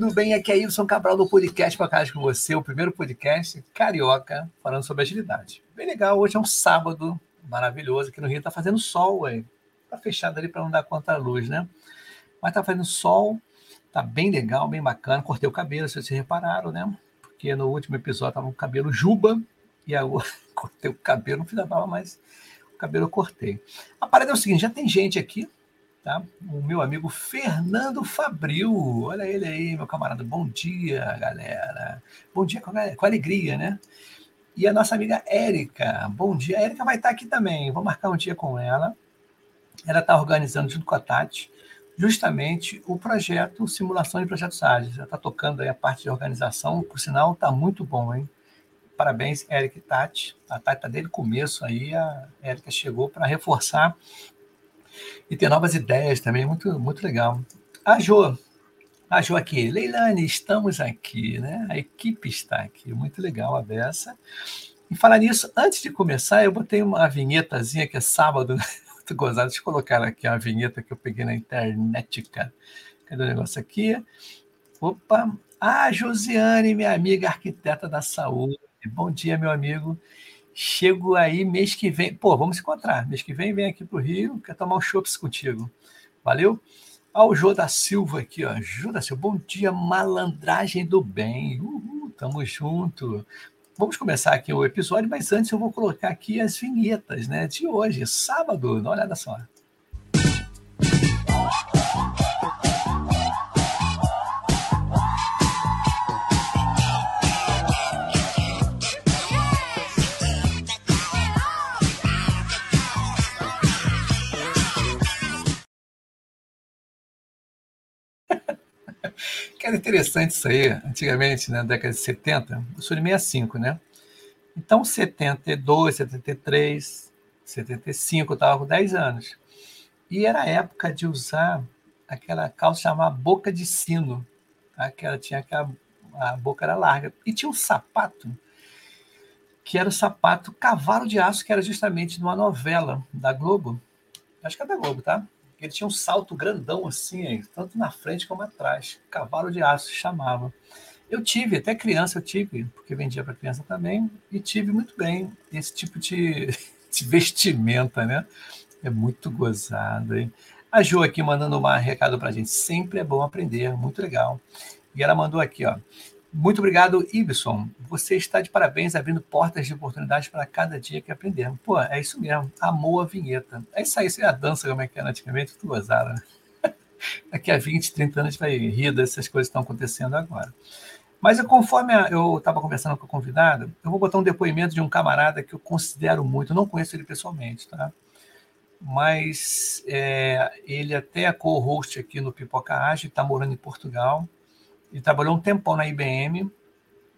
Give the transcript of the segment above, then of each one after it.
tudo bem? Aqui é Ilson Cabral do podcast Podcast com você, o primeiro podcast carioca falando sobre agilidade. Bem legal, hoje é um sábado maravilhoso aqui no Rio, tá fazendo sol, ué. tá fechado ali para não dar conta da luz, né? Mas tá fazendo sol, tá bem legal, bem bacana. Cortei o cabelo, se vocês repararam, né? Porque no último episódio tava o cabelo juba e agora cortei o cabelo, não fiz a barba, mas o cabelo eu cortei. A parada é o seguinte, já tem gente aqui tá? O meu amigo Fernando Fabril. Olha ele aí, meu camarada. Bom dia, galera. Bom dia com, com alegria, né? E a nossa amiga Érica. Bom dia. A Érica vai estar aqui também. Vou marcar um dia com ela. Ela está organizando junto com a Tati justamente o projeto Simulação de Projetos Ágeis. Ela está tocando aí a parte de organização. Por sinal, está muito bom, hein? Parabéns, Érica e Tati. A Tati está desde o começo aí. A Érica chegou para reforçar e ter novas ideias também, muito, muito legal. A Jo, a Jo aqui, Leilane, estamos aqui, né? A equipe está aqui, muito legal a beça. E falar nisso, antes de começar, eu botei uma vinhetazinha que é sábado, muito gozado, deixa eu colocar aqui uma vinheta que eu peguei na internet, cara. Cadê o negócio aqui? Opa! Ah, Josiane, minha amiga arquiteta da saúde. Bom dia, meu amigo. Chego aí mês que vem. Pô, vamos se encontrar. Mês que vem, vem aqui para o Rio, quer tomar um chopps contigo. Valeu? Ao Jô da Silva aqui, ó. Jô da Silva, bom dia, malandragem do bem. Uhul, tamo junto. Vamos começar aqui o episódio, mas antes eu vou colocar aqui as vinhetas, né? De hoje, sábado. Dá uma olhada só. Era interessante isso aí, antigamente, né, na década de 70, eu sou de 65, né? Então, 72, 73, 75, eu estava com 10 anos. E era a época de usar aquela calça chamada boca de sino, tá? que ela tinha aquela, a boca era larga. E tinha um sapato, que era o sapato Cavalo de Aço, que era justamente numa novela da Globo. Acho que é da Globo, tá? Ele tinha um salto grandão assim, tanto na frente como atrás. Cavalo de aço chamava. Eu tive, até criança eu tive, porque vendia para criança também, e tive muito bem esse tipo de, de vestimenta, né? É muito gozado, hein? A Jo aqui mandando um recado para a gente. Sempre é bom aprender, muito legal. E ela mandou aqui, ó. Muito obrigado, Ibson. Você está de parabéns, abrindo portas de oportunidades para cada dia que aprendemos. Pô, é isso mesmo. Amou a vinheta. É isso aí, isso é a dança, como é que era antigamente, tudo gozado, né? Daqui a 20, 30 anos a gente vai rir dessas coisas que estão acontecendo agora. Mas conforme eu estava conversando com o convidado, eu vou botar um depoimento de um camarada que eu considero muito, eu não conheço ele pessoalmente, tá? Mas é, ele até é co-host aqui no Pipoca Ágil, está morando em Portugal ele trabalhou um tempão na IBM,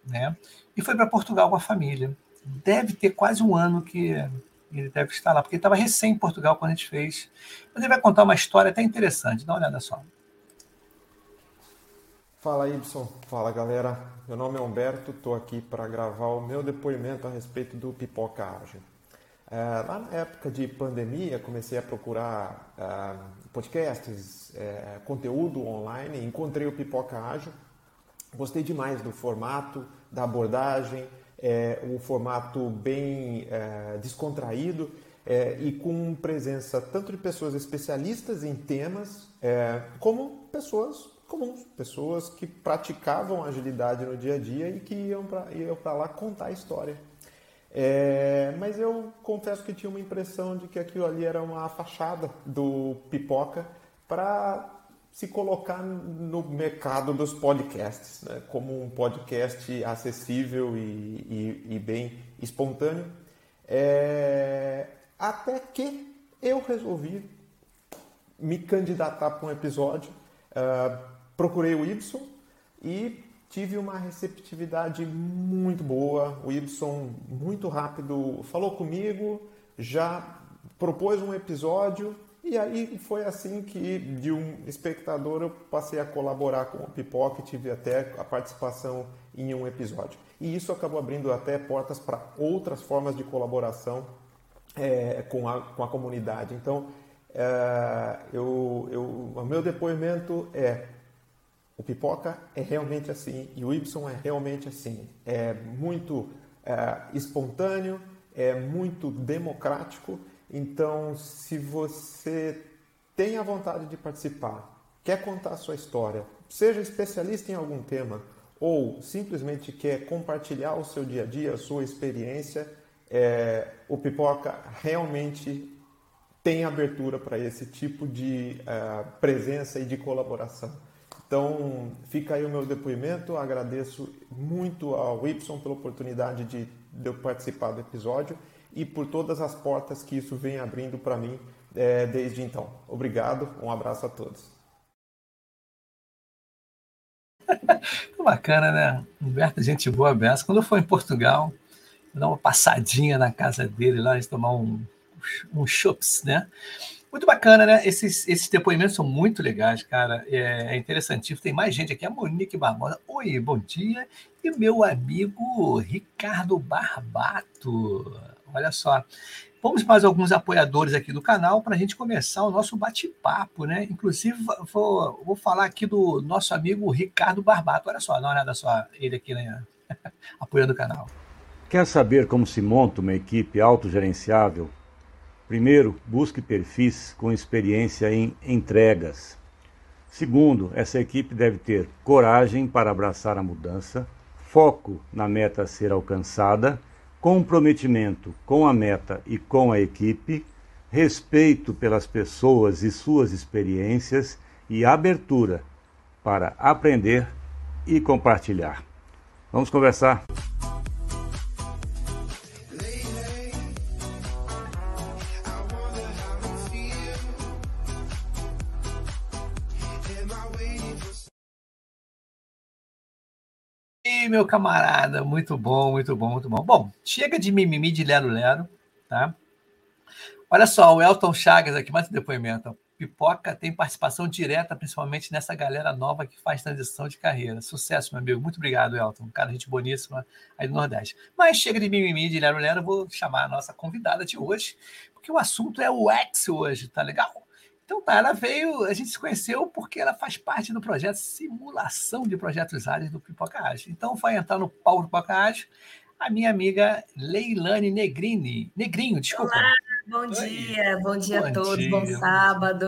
né? E foi para Portugal com a família. Deve ter quase um ano que ele deve estar lá, porque ele estava recém em Portugal quando a gente fez. Mas ele vai contar uma história até interessante. Dá uma olhada só. Fala, Ibson. Fala, galera. Meu nome é Humberto. Estou aqui para gravar o meu depoimento a respeito do Pipoca Ágil. É, lá na época de pandemia, comecei a procurar é, podcasts, é, conteúdo online, encontrei o Pipoca Ágil Gostei demais do formato, da abordagem, é, um formato bem é, descontraído é, e com presença tanto de pessoas especialistas em temas, é, como pessoas comuns, pessoas que praticavam agilidade no dia a dia e que iam para lá contar a história. É, mas eu confesso que tinha uma impressão de que aquilo ali era uma fachada do pipoca para se colocar no mercado dos podcasts, né? como um podcast acessível e, e, e bem espontâneo. É... Até que eu resolvi me candidatar para um episódio, uh, procurei o Ibson e tive uma receptividade muito boa. O Ibson, muito rápido, falou comigo, já propôs um episódio e aí foi assim que, de um espectador, eu passei a colaborar com o Pipoca e tive até a participação em um episódio. E isso acabou abrindo até portas para outras formas de colaboração é, com, a, com a comunidade. Então, é, eu, eu, o meu depoimento é O Pipoca é realmente assim e o Y é realmente assim. É muito é, espontâneo, é muito democrático. Então, se você tem a vontade de participar, quer contar a sua história, seja especialista em algum tema ou simplesmente quer compartilhar o seu dia a dia, a sua experiência, é, o Pipoca realmente tem abertura para esse tipo de uh, presença e de colaboração. Então, fica aí o meu depoimento. Agradeço muito ao Y pela oportunidade de, de eu participar do episódio e por todas as portas que isso vem abrindo para mim é, desde então. Obrigado, um abraço a todos. Bacana, né? Humberto, gente boa beça. Quando eu for em Portugal, dar uma passadinha na casa dele lá, de tomar um, um chups, né? Muito bacana, né? Esses, esses depoimentos são muito legais, cara. É, é interessantíssimo. Tem mais gente aqui. A Monique Barbosa. Oi, bom dia. E meu amigo Ricardo Barbato. Olha só. Vamos mais alguns apoiadores aqui do canal para a gente começar o nosso bate-papo, né? Inclusive, vou, vou falar aqui do nosso amigo Ricardo Barbato. Olha só, dá uma olhada só, ele aqui, né? apoiando o canal. Quer saber como se monta uma equipe autogerenciável? Primeiro, busque perfis com experiência em entregas. Segundo, essa equipe deve ter coragem para abraçar a mudança, foco na meta a ser alcançada, comprometimento com a meta e com a equipe, respeito pelas pessoas e suas experiências e abertura para aprender e compartilhar. Vamos conversar. Meu camarada, muito bom, muito bom, muito bom. Bom, chega de mimimi de lero-lero, tá? Olha só, o Elton Chagas aqui, mais um depoimento. Pipoca tem participação direta, principalmente nessa galera nova que faz transição de carreira. Sucesso, meu amigo. Muito obrigado, Elton. Cara, gente boníssima aí do Nordeste. Mas chega de mimimi de lero-lero, vou chamar a nossa convidada de hoje, porque o assunto é o X hoje, tá legal? Então tá, ela veio, a gente se conheceu porque ela faz parte do projeto Simulação de Projetos Ágeis do Pipoca Ágil. Então vai entrar no pau do Pipoca Ágil a minha amiga Leilane Negrini. Negrinho, desculpa. Olá, bom Oi. dia, bom dia bom a todos, dia. bom sábado.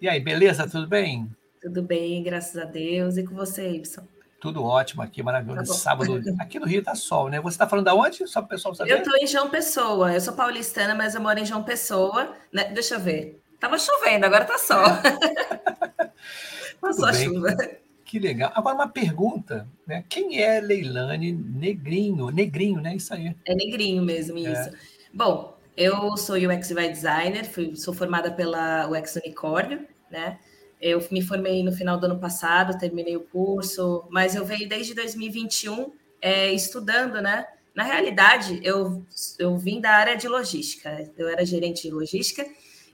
E aí, beleza? Tudo bem? Tudo bem, graças a Deus. E com você, Ibson? Tudo ótimo aqui, maravilhoso. Tá Sábado, aqui no Rio tá sol, né? Você está falando da onde? Só para o pessoal saber. Eu estou em João Pessoa. Eu sou paulistana, mas eu moro em João Pessoa. Né? Deixa eu ver. Tava chovendo, agora tá sol. Passou a chuva. Que legal. Agora uma pergunta, né? Quem é Leilane Negrinho? Negrinho, né? Isso aí. É Negrinho mesmo, é. isso. É. Bom, eu sou UX UI designer, fui, sou formada pela UX Unicórnio, né? Eu me formei no final do ano passado, terminei o curso, mas eu venho desde 2021 é, estudando, né? Na realidade, eu, eu vim da área de logística, eu era gerente de logística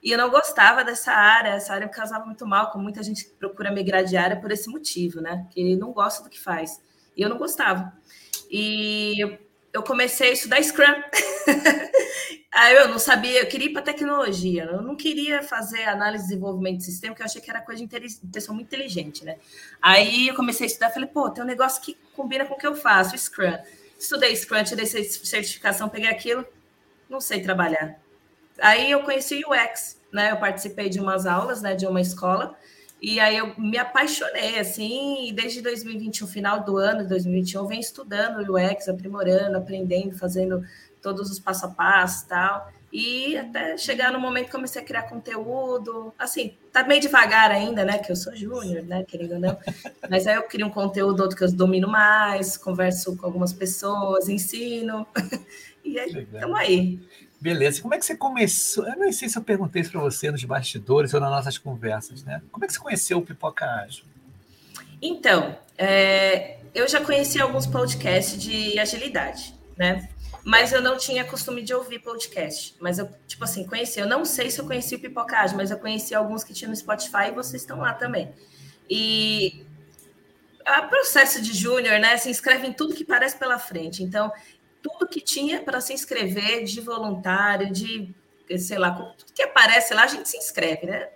e eu não gostava dessa área, essa área me causava muito mal, como muita gente procura migrar de área por esse motivo, né? Que não gosta do que faz. E eu não gostava. E eu comecei a estudar Scrum. Aí eu não sabia, eu queria ir para tecnologia, eu não queria fazer análise de desenvolvimento de sistema, porque eu achei que era coisa de pessoa muito inteligente, né? Aí eu comecei a estudar, falei, pô, tem um negócio que combina com o que eu faço, Scrum. Estudei Scrum, tirei certificação, peguei aquilo, não sei trabalhar. Aí eu conheci o UX, né? Eu participei de umas aulas, né, de uma escola, e aí eu me apaixonei, assim, e desde 2021, final do ano de 2021, eu venho estudando o UX, aprimorando, aprendendo, fazendo todos os passo a passo e tal. E até chegar no momento que comecei a criar conteúdo, assim, tá meio devagar ainda, né? Que eu sou júnior, né? Querendo ou não. Mas aí eu crio um conteúdo outro que eu domino mais, converso com algumas pessoas, ensino. E aí, estamos aí. Beleza. Como é que você começou? Eu não sei se eu perguntei isso para você nos bastidores ou nas nossas conversas, né? Como é que você conheceu o Pipoca Ágil? Então, é, eu já conheci alguns podcasts de agilidade, né? Mas eu não tinha costume de ouvir podcast. Mas eu, tipo assim, conheci. Eu não sei se eu conheci o Pipoca Ágil, mas eu conheci alguns que tinham no Spotify e vocês estão lá também. E o processo de júnior, né? Se inscreve em tudo que parece pela frente. Então, tudo que tinha para se inscrever de voluntário, de sei lá, tudo que aparece lá, a gente se inscreve, né?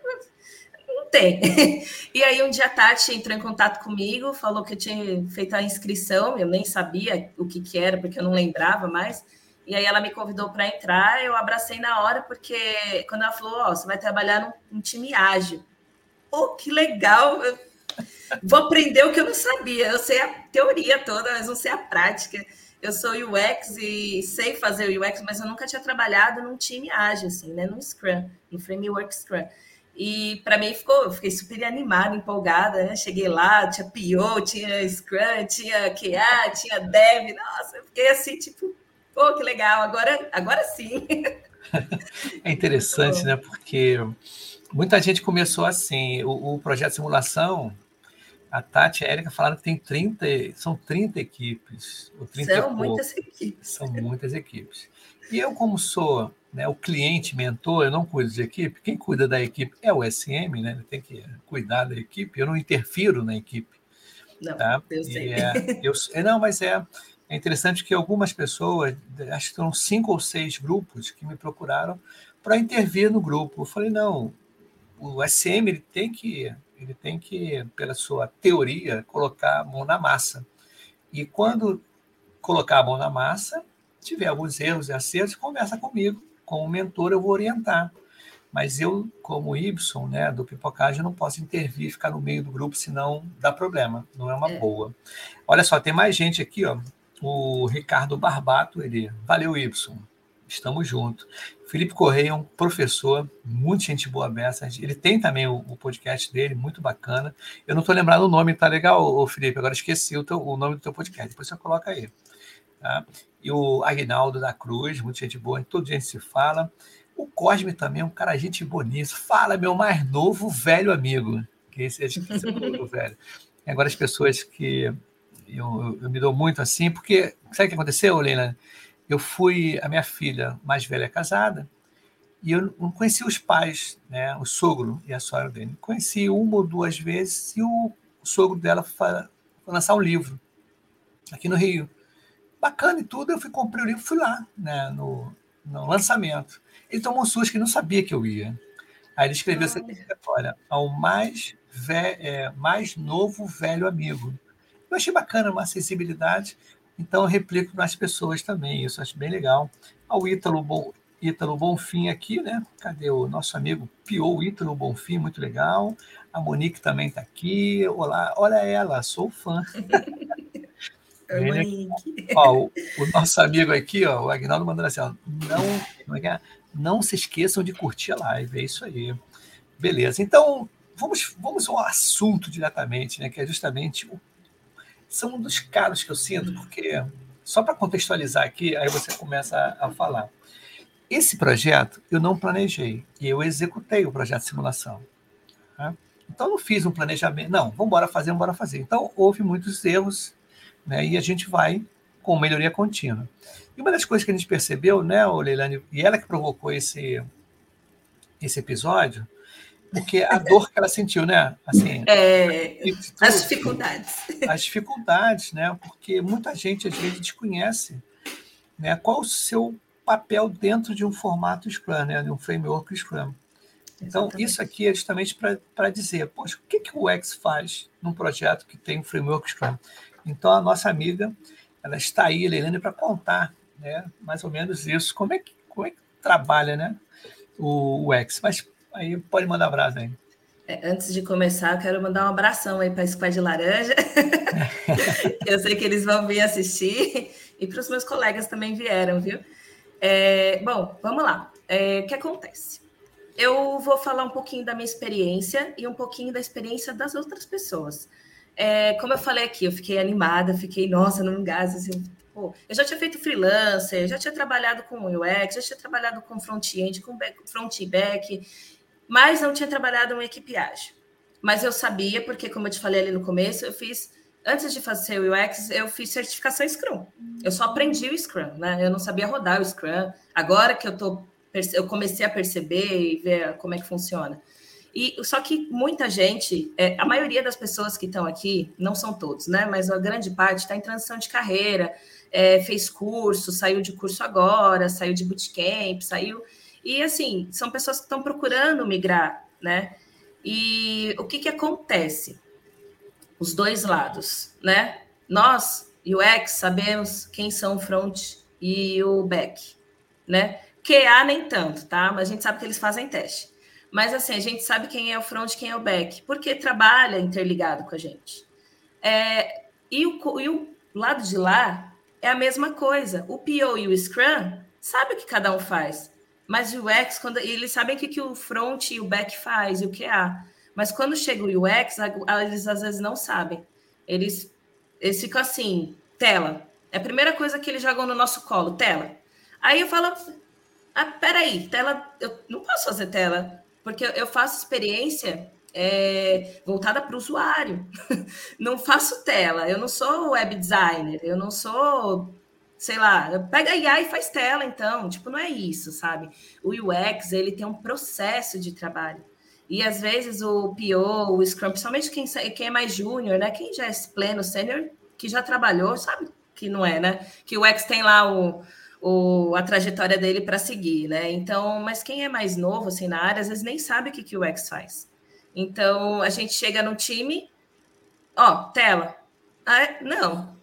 tem. E aí um dia a Tati entrou em contato comigo, falou que eu tinha feito a inscrição, eu nem sabia o que, que era, porque eu não lembrava mais. E aí ela me convidou para entrar, eu abracei na hora, porque quando ela falou, ó, oh, você vai trabalhar num time ágil. Pô, que legal! Eu vou aprender o que eu não sabia. Eu sei a teoria toda, mas não sei a prática. Eu sou UX e sei fazer UX, mas eu nunca tinha trabalhado num time ágil, assim, né? No Scrum, no Framework Scrum. E para mim ficou, eu fiquei super animada, empolgada, né? Cheguei lá, tinha PO, tinha Scrum, tinha QA, tinha Dev. Nossa, eu fiquei assim, tipo, pô, que legal, agora, agora sim. É interessante, né? Porque muita gente começou assim. O, o projeto de simulação, a Tati e a Erika falaram que tem 30, são 30 equipes. Ou 30 são muitas equipes. São muitas equipes. E eu, como sou né, o cliente mentor, eu não cuido de equipe, quem cuida da equipe é o SM, né? Ele tem que cuidar da equipe, eu não interfiro na equipe. Não, tá? eu sei. É, eu, é, não, mas é, é interessante que algumas pessoas, acho que foram cinco ou seis grupos que me procuraram para intervir no grupo. Eu falei, não, o SM ele tem que, ele tem que, pela sua teoria, colocar a mão na massa. E quando colocar a mão na massa, tiver alguns erros e acertos, conversa comigo como mentor, eu vou orientar. Mas eu, como Y, né, do pipocagem, não posso intervir, ficar no meio do grupo, senão dá problema. Não é uma é. boa. Olha só, tem mais gente aqui, ó. O Ricardo Barbato, ele. Valeu, Y. Estamos juntos. Felipe Correia é um professor, muito gente boa beça. Ele tem também o, o podcast dele, muito bacana. Eu não estou lembrando o nome, tá legal, ô, Felipe? Agora esqueci o, teu, o nome do teu podcast. Depois você coloca aí. Tá? e o Agnaldo da Cruz, muita gente boa, todo dia se fala. O Cosme também é um cara gente bonito. Fala, meu mais novo velho amigo. Que esse é o velho. E agora as pessoas que eu, eu, me dou muito assim, porque sabe o que aconteceu, Leila? Eu fui, a minha filha mais velha é casada, e eu não conheci os pais, né? o sogro e a sogra dele. Conheci uma ou duas vezes e o, sogro dela foi, lançar um livro aqui no Rio bacana e tudo. Eu fui comprei o livro, fui lá, né, no, no lançamento. Ele tomou um susto que não sabia que eu ia. Aí ele escreveu essa olha, ao mais, ve é, mais novo velho amigo. Eu achei bacana, uma sensibilidade, então eu replico nas pessoas também, isso acho bem legal. Ao Ítalo, Bom, Ítalo Bonfim aqui, né? Cadê o nosso amigo Pio Ítalo Bonfim, muito legal. A Monique também está aqui. Olá, olha ela, sou fã. ó, o, o, nosso amigo aqui, ó, o Agnaldo mandando assim, ó, não, é, é não se esqueçam de curtir a live, é isso aí. Beleza, então vamos, vamos ao assunto diretamente, né, que é justamente o, são um dos caros que eu sinto, porque só para contextualizar aqui, aí você começa a, a falar. Esse projeto eu não planejei, eu executei o projeto de simulação. Tá? Então, não fiz um planejamento, não, vamos embora fazer, vamos embora fazer. Então, houve muitos erros né? E a gente vai com melhoria contínua. E uma das coisas que a gente percebeu, né, Leilani, e ela que provocou esse, esse episódio, porque a dor que ela sentiu, né? Assim, é, as dificuldades. As dificuldades, né? Porque muita gente, às vezes, desconhece né, qual o seu papel dentro de um formato Scrum, né, de um framework Scrum. Então, Exatamente. isso aqui é justamente para dizer, poxa, o que, que o X faz num projeto que tem um framework Scrum? Então, a nossa amiga, ela está aí, Leilane, para contar né, mais ou menos isso. Como é que, como é que trabalha né, o, o X? Mas aí pode mandar abraço aí. É, antes de começar, eu quero mandar um abração aí para a Squad Laranja. eu sei que eles vão vir assistir e para os meus colegas também vieram, viu? É, bom, vamos lá. É, o que acontece? Eu vou falar um pouquinho da minha experiência e um pouquinho da experiência das outras pessoas. É, como eu falei aqui, eu fiquei animada, fiquei, nossa, não gás, assim, pô, eu já tinha feito freelancer, já tinha trabalhado com UX, já tinha trabalhado com front-end, com front e back, mas não tinha trabalhado em equipe ágil. Mas eu sabia, porque como eu te falei ali no começo, eu fiz, antes de fazer o UX, eu fiz certificação Scrum. Eu só aprendi o Scrum, né? Eu não sabia rodar o Scrum. Agora que eu tô, eu comecei a perceber e ver como é que funciona. E só que muita gente, é, a maioria das pessoas que estão aqui, não são todos, né? Mas a grande parte está em transição de carreira, é, fez curso, saiu de curso agora, saiu de bootcamp, saiu. E assim, são pessoas que estão procurando migrar, né? E o que, que acontece? Os dois lados, né? Nós, UX, sabemos quem são o front e o back, né? QA nem tanto, tá? Mas a gente sabe que eles fazem teste. Mas assim, a gente sabe quem é o front e quem é o back, porque trabalha interligado com a gente. É, e, o, e o lado de lá é a mesma coisa. O PO e o Scrum sabe o que cada um faz. Mas o UX, quando, eles sabem o que, que o front e o back faz, e o QA. Mas quando chega o UX, eles às vezes não sabem. Eles, eles ficam assim, tela. É a primeira coisa que eles jogam no nosso colo, tela. Aí eu falo, ah, peraí, tela, eu não posso fazer tela, porque eu faço experiência é, voltada para o usuário. não faço tela, eu não sou web designer, eu não sou, sei lá, pega IA e faz tela, então, tipo, não é isso, sabe? O UX, ele tem um processo de trabalho. E às vezes o PO, o Scrum, principalmente quem, quem é mais júnior, né? Quem já é pleno, sênior, que já trabalhou, sabe que não é, né? Que o UX tem lá o, o, a trajetória dele para seguir, né? Então, mas quem é mais novo assim na área, às vezes nem sabe o que, que o UX faz. Então, a gente chega no time, ó, tela. Ah, não.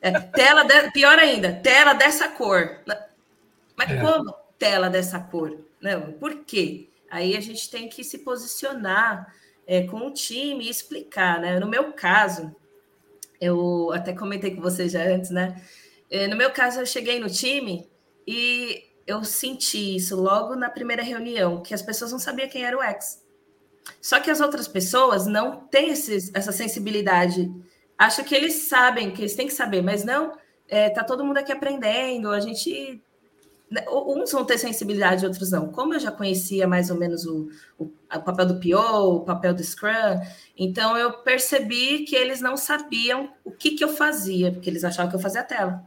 É, tela, de, pior ainda, tela dessa cor. Mas é. como tela dessa cor? Não, por quê? Aí a gente tem que se posicionar é, com o time e explicar, né? No meu caso, eu até comentei com você já antes, né? É, no meu caso, eu cheguei no time e eu senti isso logo na primeira reunião, que as pessoas não sabiam quem era o ex. Só que as outras pessoas não têm essa sensibilidade. Acho que eles sabem, que eles têm que saber, mas não, é, tá todo mundo aqui aprendendo, a gente. Né, uns vão ter sensibilidade, outros não. Como eu já conhecia mais ou menos o, o, o papel do PO, o papel do Scrum, então eu percebi que eles não sabiam o que, que eu fazia, porque eles achavam que eu fazia tela.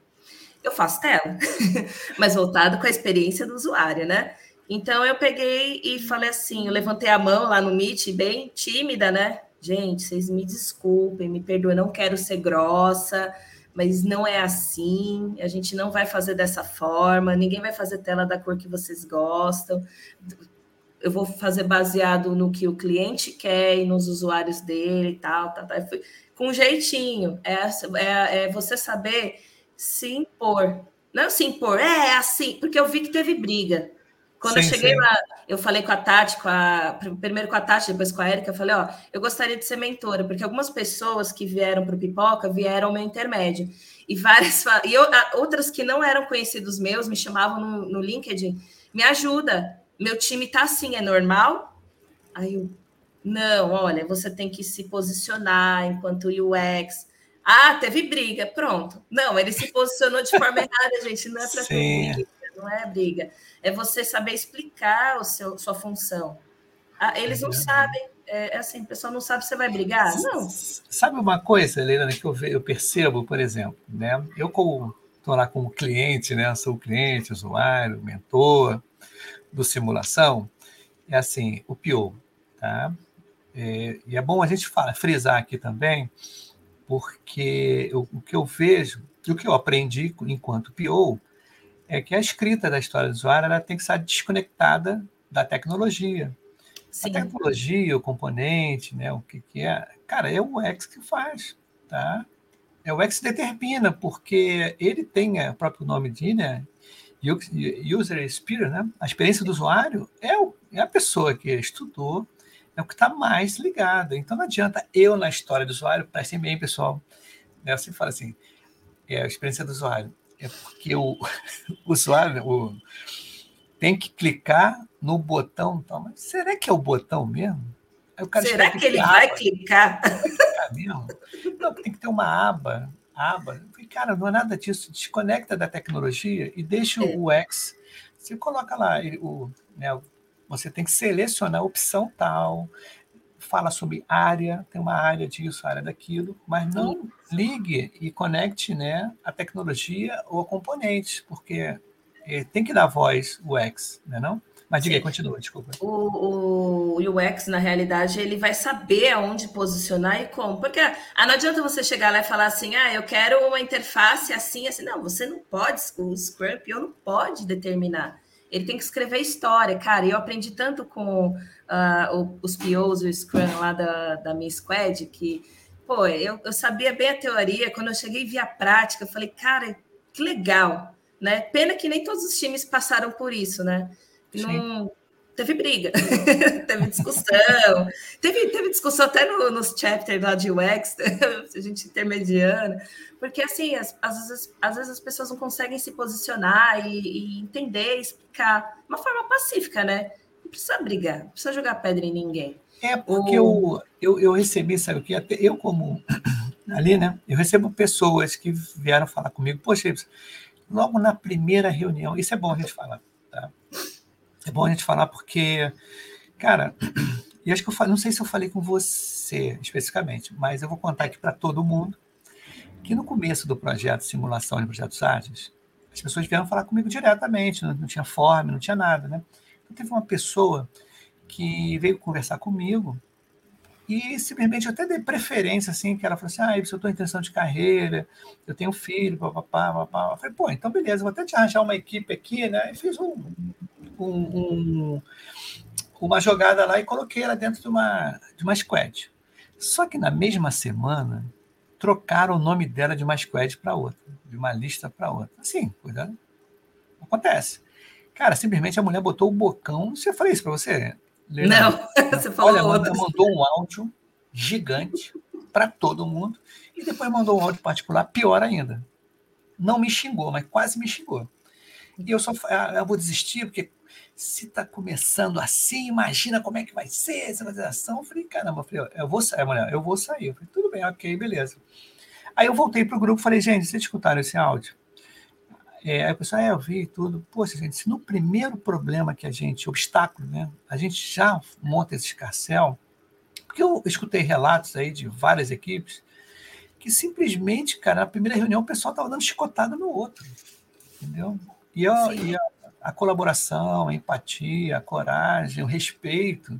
Eu faço tela, mas voltado com a experiência do usuário, né? Então eu peguei e falei assim, eu levantei a mão lá no Meet, bem tímida, né? Gente, vocês me desculpem, me perdoem, não quero ser grossa, mas não é assim, a gente não vai fazer dessa forma, ninguém vai fazer tela da cor que vocês gostam. Eu vou fazer baseado no que o cliente quer e nos usuários dele e tal, tal, tal. com jeitinho. É, é, é você saber se impor. Não se impor, é assim, porque eu vi que teve briga. Quando sim, eu cheguei sim. lá, eu falei com a Tati, com a, primeiro com a Tati, depois com a Erika, eu falei, ó, eu gostaria de ser mentora, porque algumas pessoas que vieram para o Pipoca vieram meu intermédio. E várias, e eu, outras que não eram conhecidos meus me chamavam no, no LinkedIn, me ajuda, meu time tá assim, é normal? Aí eu, não, olha, você tem que se posicionar enquanto UX. Ah, teve briga, pronto. Não, ele se posicionou de forma errada, gente, não é para ter briga não é briga. É você saber explicar o seu, sua função. Ah, eles não sabem. É, é assim, o pessoal não sabe se você vai brigar? Não. Sabe uma coisa, Helena, que eu, eu percebo, por exemplo, né? Eu como estou lá como cliente, né? Sou cliente, usuário, mentor do simulação, é assim, o PO, tá? É, e é bom a gente falar, frisar aqui também, porque eu, o que eu vejo, o que eu aprendi enquanto PO, é que a escrita da história do usuário ela tem que estar desconectada da tecnologia. Sim. A tecnologia, o componente, né, o que, que é, cara, é o UX que faz, tá? É o UX que determina, porque ele tem é, o próprio nome de, né, user experience, né? A experiência do usuário é, o, é a pessoa que estudou, é o que está mais ligado. Então não adianta eu na história do usuário, prestem bem, pessoal. Né? Eu sempre falo assim, é a experiência do usuário é porque o, usuário o, tem que clicar no botão. Então, mas será que é o botão mesmo? será que ele vai clicar? Vai clicar mesmo? Não, tem que ter uma aba. aba. Cara, não é nada disso. Desconecta da tecnologia e deixa é. o X. Você coloca lá, o, né, você tem que selecionar a opção tal, fala sobre área, tem uma área disso, área daquilo, mas não ligue e conecte né, a tecnologia ou componentes, porque é, tem que dar voz o UX, né, não? Mas diga aí, continua, desculpa. O, o UX, na realidade, ele vai saber aonde posicionar e como. Porque ah, não adianta você chegar lá e falar assim, ah, eu quero uma interface assim, assim. Não, você não pode, o Scrum não pode determinar. ele tem que escrever história, cara. Eu aprendi tanto com uh, os POs, o Scrum lá da, da minha squad, que, pô, eu, eu sabia bem a teoria, quando eu cheguei e vi a prática, eu falei, cara, que legal, né? Pena que nem todos os times passaram por isso, né? Não, teve briga, teve discussão, teve, teve discussão até no, nos chapters lá de UX, a gente intermediando, porque assim, às, às, vezes, às vezes as pessoas não conseguem se posicionar e, e entender, explicar de uma forma pacífica, né? Não precisa brigar, não precisa jogar pedra em ninguém. É porque o... eu, eu, eu recebi, sabe o que? Até eu, como ali, né? Eu recebo pessoas que vieram falar comigo, poxa, logo na primeira reunião, isso é bom a gente falar, tá? É bom a gente falar porque, cara, e acho que eu falei, não sei se eu falei com você especificamente, mas eu vou contar aqui para todo mundo que no começo do projeto Simulação de Projetos Ágeis, as pessoas vieram falar comigo diretamente, não, não tinha forma, não tinha nada, né? Teve uma pessoa que veio conversar comigo e simplesmente eu até dei preferência, assim, que ela falou assim, ah, eu estou em intenção de carreira, eu tenho filho, papapá, papapá. Eu falei, pô, então beleza, vou até te arranjar uma equipe aqui, né? E fiz um, um, um, uma jogada lá e coloquei ela dentro de uma, de uma squad. Só que na mesma semana, trocaram o nome dela de uma squad para outra, de uma lista para outra. Assim, cuidado. Acontece. Cara, simplesmente a mulher botou o bocão. Você falei isso para você? Não, você falou Olha, mandou, mandou um áudio gigante para todo mundo e depois mandou um áudio particular, pior ainda. Não me xingou, mas quase me xingou. E eu só ah, eu vou desistir, porque se está começando assim, imagina como é que vai ser essa organização. Eu falei, caramba, eu, falei, eu vou sair, mulher, eu vou sair. Eu falei, tudo bem, ok, beleza. Aí eu voltei para o grupo e falei, gente, vocês escutaram esse áudio? É, aí o pessoal, é, eu vi tudo. Poxa, gente, se no primeiro problema que a gente, obstáculo, né, a gente já monta esse escarcel, porque eu escutei relatos aí de várias equipes que simplesmente, cara, na primeira reunião o pessoal estava dando chicotada no outro, entendeu? E, eu, e a, a colaboração, a empatia, a coragem, o respeito,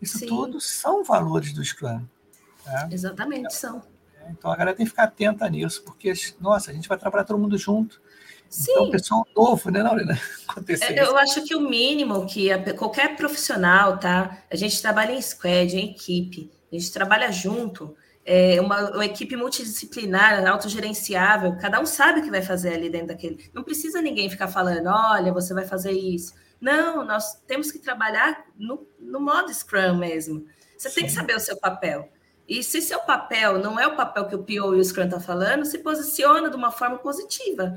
isso Sim. tudo são valores do Scrum. Tá? Exatamente, então, são. Então a galera tem que ficar atenta nisso, porque, nossa, a gente vai trabalhar todo mundo junto. Sim. Então, pessoal novo, né, Laurina? É, eu acho que o mínimo que a, qualquer profissional, tá? A gente trabalha em squad, em equipe, a gente trabalha junto é uma, uma, equipe multidisciplinar, autogerenciável, cada um sabe o que vai fazer ali dentro daquele. Não precisa ninguém ficar falando, olha, você vai fazer isso. Não, nós temos que trabalhar no, no modo Scrum mesmo. Você Sim. tem que saber o seu papel. E se seu papel não é o papel que o PO e o Scrum estão tá falando, se posiciona de uma forma positiva.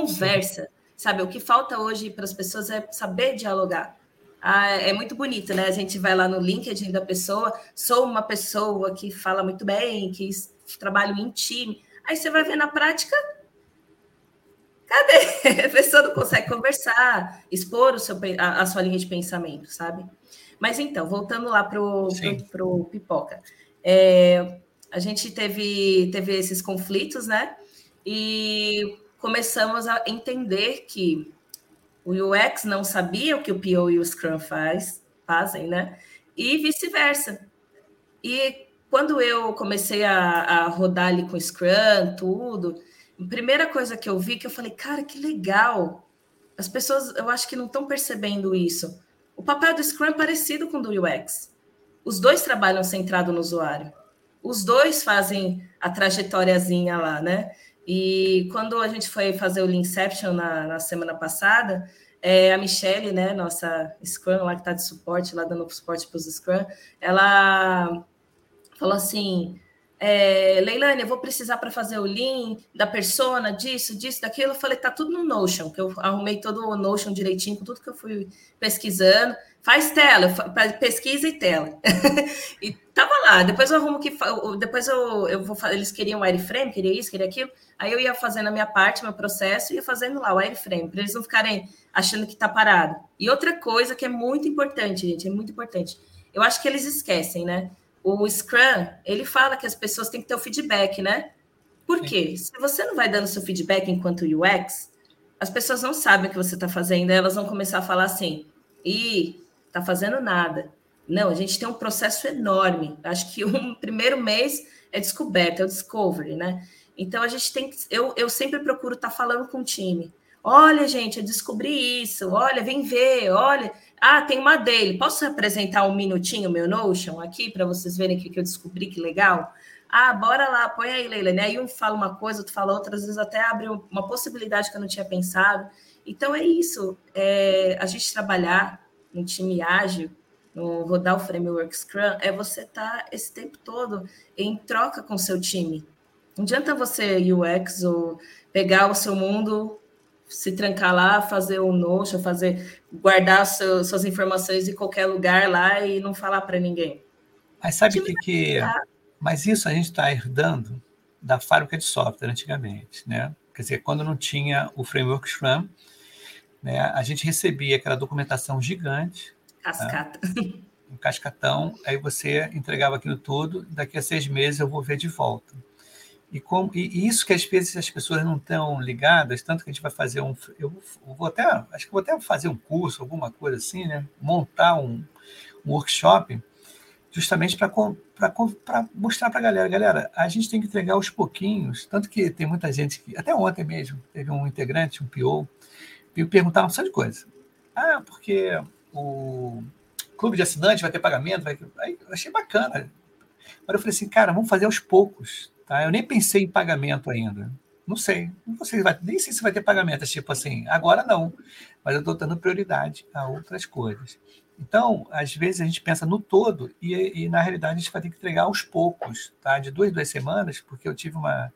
Conversa. Sabe, o que falta hoje para as pessoas é saber dialogar. Ah, é muito bonito, né? A gente vai lá no LinkedIn da pessoa, sou uma pessoa que fala muito bem, que trabalho em time. Aí você vai ver na prática, cadê? A pessoa não consegue conversar, expor o seu, a, a sua linha de pensamento, sabe? Mas então, voltando lá para o Pipoca. É, a gente teve, teve esses conflitos, né? E começamos a entender que o UX não sabia o que o PO e o Scrum faz, fazem, né? E vice-versa. E quando eu comecei a, a, rodar ali com Scrum, tudo, a primeira coisa que eu vi que eu falei, cara, que legal. As pessoas, eu acho que não estão percebendo isso. O papel do Scrum é parecido com o do UX. Os dois trabalham centrado no usuário. Os dois fazem a trajetóriazinha lá, né? E quando a gente foi fazer o Leanception na, na semana passada, é, a Michelle, né, nossa Scrum lá que está de suporte, lá dando suporte para os Scrum, ela falou assim: é, Leilane, eu vou precisar para fazer o Lean da persona, disso, disso, daquilo. Eu falei, tá tudo no Notion, que eu arrumei todo o Notion direitinho, com tudo que eu fui pesquisando. Faz tela, pesquisa e tela. e tava lá. Depois eu arrumo que. Depois eu, eu vou Eles queriam wireframe, queria isso, queria aquilo. Aí eu ia fazendo a minha parte, meu processo, e ia fazendo lá o wireframe, para eles não ficarem achando que está parado. E outra coisa que é muito importante, gente, é muito importante. Eu acho que eles esquecem, né? O Scrum, ele fala que as pessoas têm que ter o feedback, né? Por quê? Se você não vai dando seu feedback enquanto UX, as pessoas não sabem o que você está fazendo, elas vão começar a falar assim, e tá fazendo nada. Não, a gente tem um processo enorme. Acho que um primeiro mês é descoberta, é o discovery, né? Então a gente tem que. Eu, eu sempre procuro estar tá falando com o time. Olha, gente, eu descobri isso. Olha, vem ver. Olha, ah, tem uma dele. Posso apresentar um minutinho meu Notion aqui para vocês verem o que, que eu descobri? Que legal. Ah, bora lá, põe aí, Leila. Né? Aí um fala uma coisa, outro fala outra, às vezes até abre uma possibilidade que eu não tinha pensado. Então é isso. É, a gente trabalhar em time ágil, no rodar o framework Scrum, é você estar tá esse tempo todo em troca com o seu time. Não adianta você, UX, ou pegar o seu mundo, se trancar lá, fazer o um Notion, fazer, guardar seu, suas informações em qualquer lugar lá e não falar para ninguém. Mas sabe o que, que mas isso a gente está herdando da fábrica de software antigamente, né? Quer dizer, quando não tinha o framework Scrum, né, a gente recebia aquela documentação gigante. Cascata. Né, um cascatão, aí você entregava aquilo tudo, daqui a seis meses eu vou ver de volta. E, como, e isso que às vezes as pessoas não estão ligadas, tanto que a gente vai fazer um. Eu vou até, acho que vou até fazer um curso, alguma coisa assim, né? Montar um, um workshop justamente para mostrar para a galera, galera, a gente tem que entregar aos pouquinhos, tanto que tem muita gente que, até ontem mesmo, teve um integrante, um PO, e perguntar uma série de coisas. Ah, porque o clube de assinantes vai ter pagamento, vai... aí eu achei bacana. Mas eu falei assim, cara, vamos fazer aos poucos, tá? Eu nem pensei em pagamento ainda. Não sei, não sei vai, nem sei se vai ter pagamento, tipo assim, agora não, mas eu estou dando prioridade a outras coisas. Então, às vezes a gente pensa no todo e, e, na realidade a gente vai ter que entregar aos poucos, tá? De duas, duas semanas, porque eu tive uma,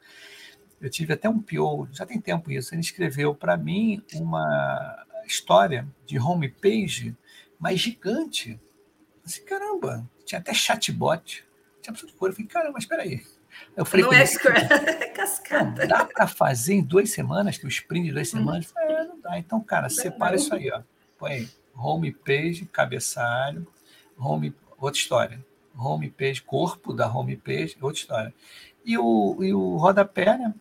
eu tive até um PO, já tem tempo isso, ele escreveu para mim uma história de homepage, mas gigante. Assim, caramba, tinha até chatbot, tinha absoluta coisa. Eu falei, caramba, mas espera aí. Eu falei, não é, é cascata. Dá para fazer em duas semanas, que o sprint de duas uhum. semanas? Falei, é, não dá. Então, cara, separa isso aí, ó. Põe aí homepage, cabeçalho, home, outra história. Homepage, corpo da homepage, outra história. E o, e o rodapé, né?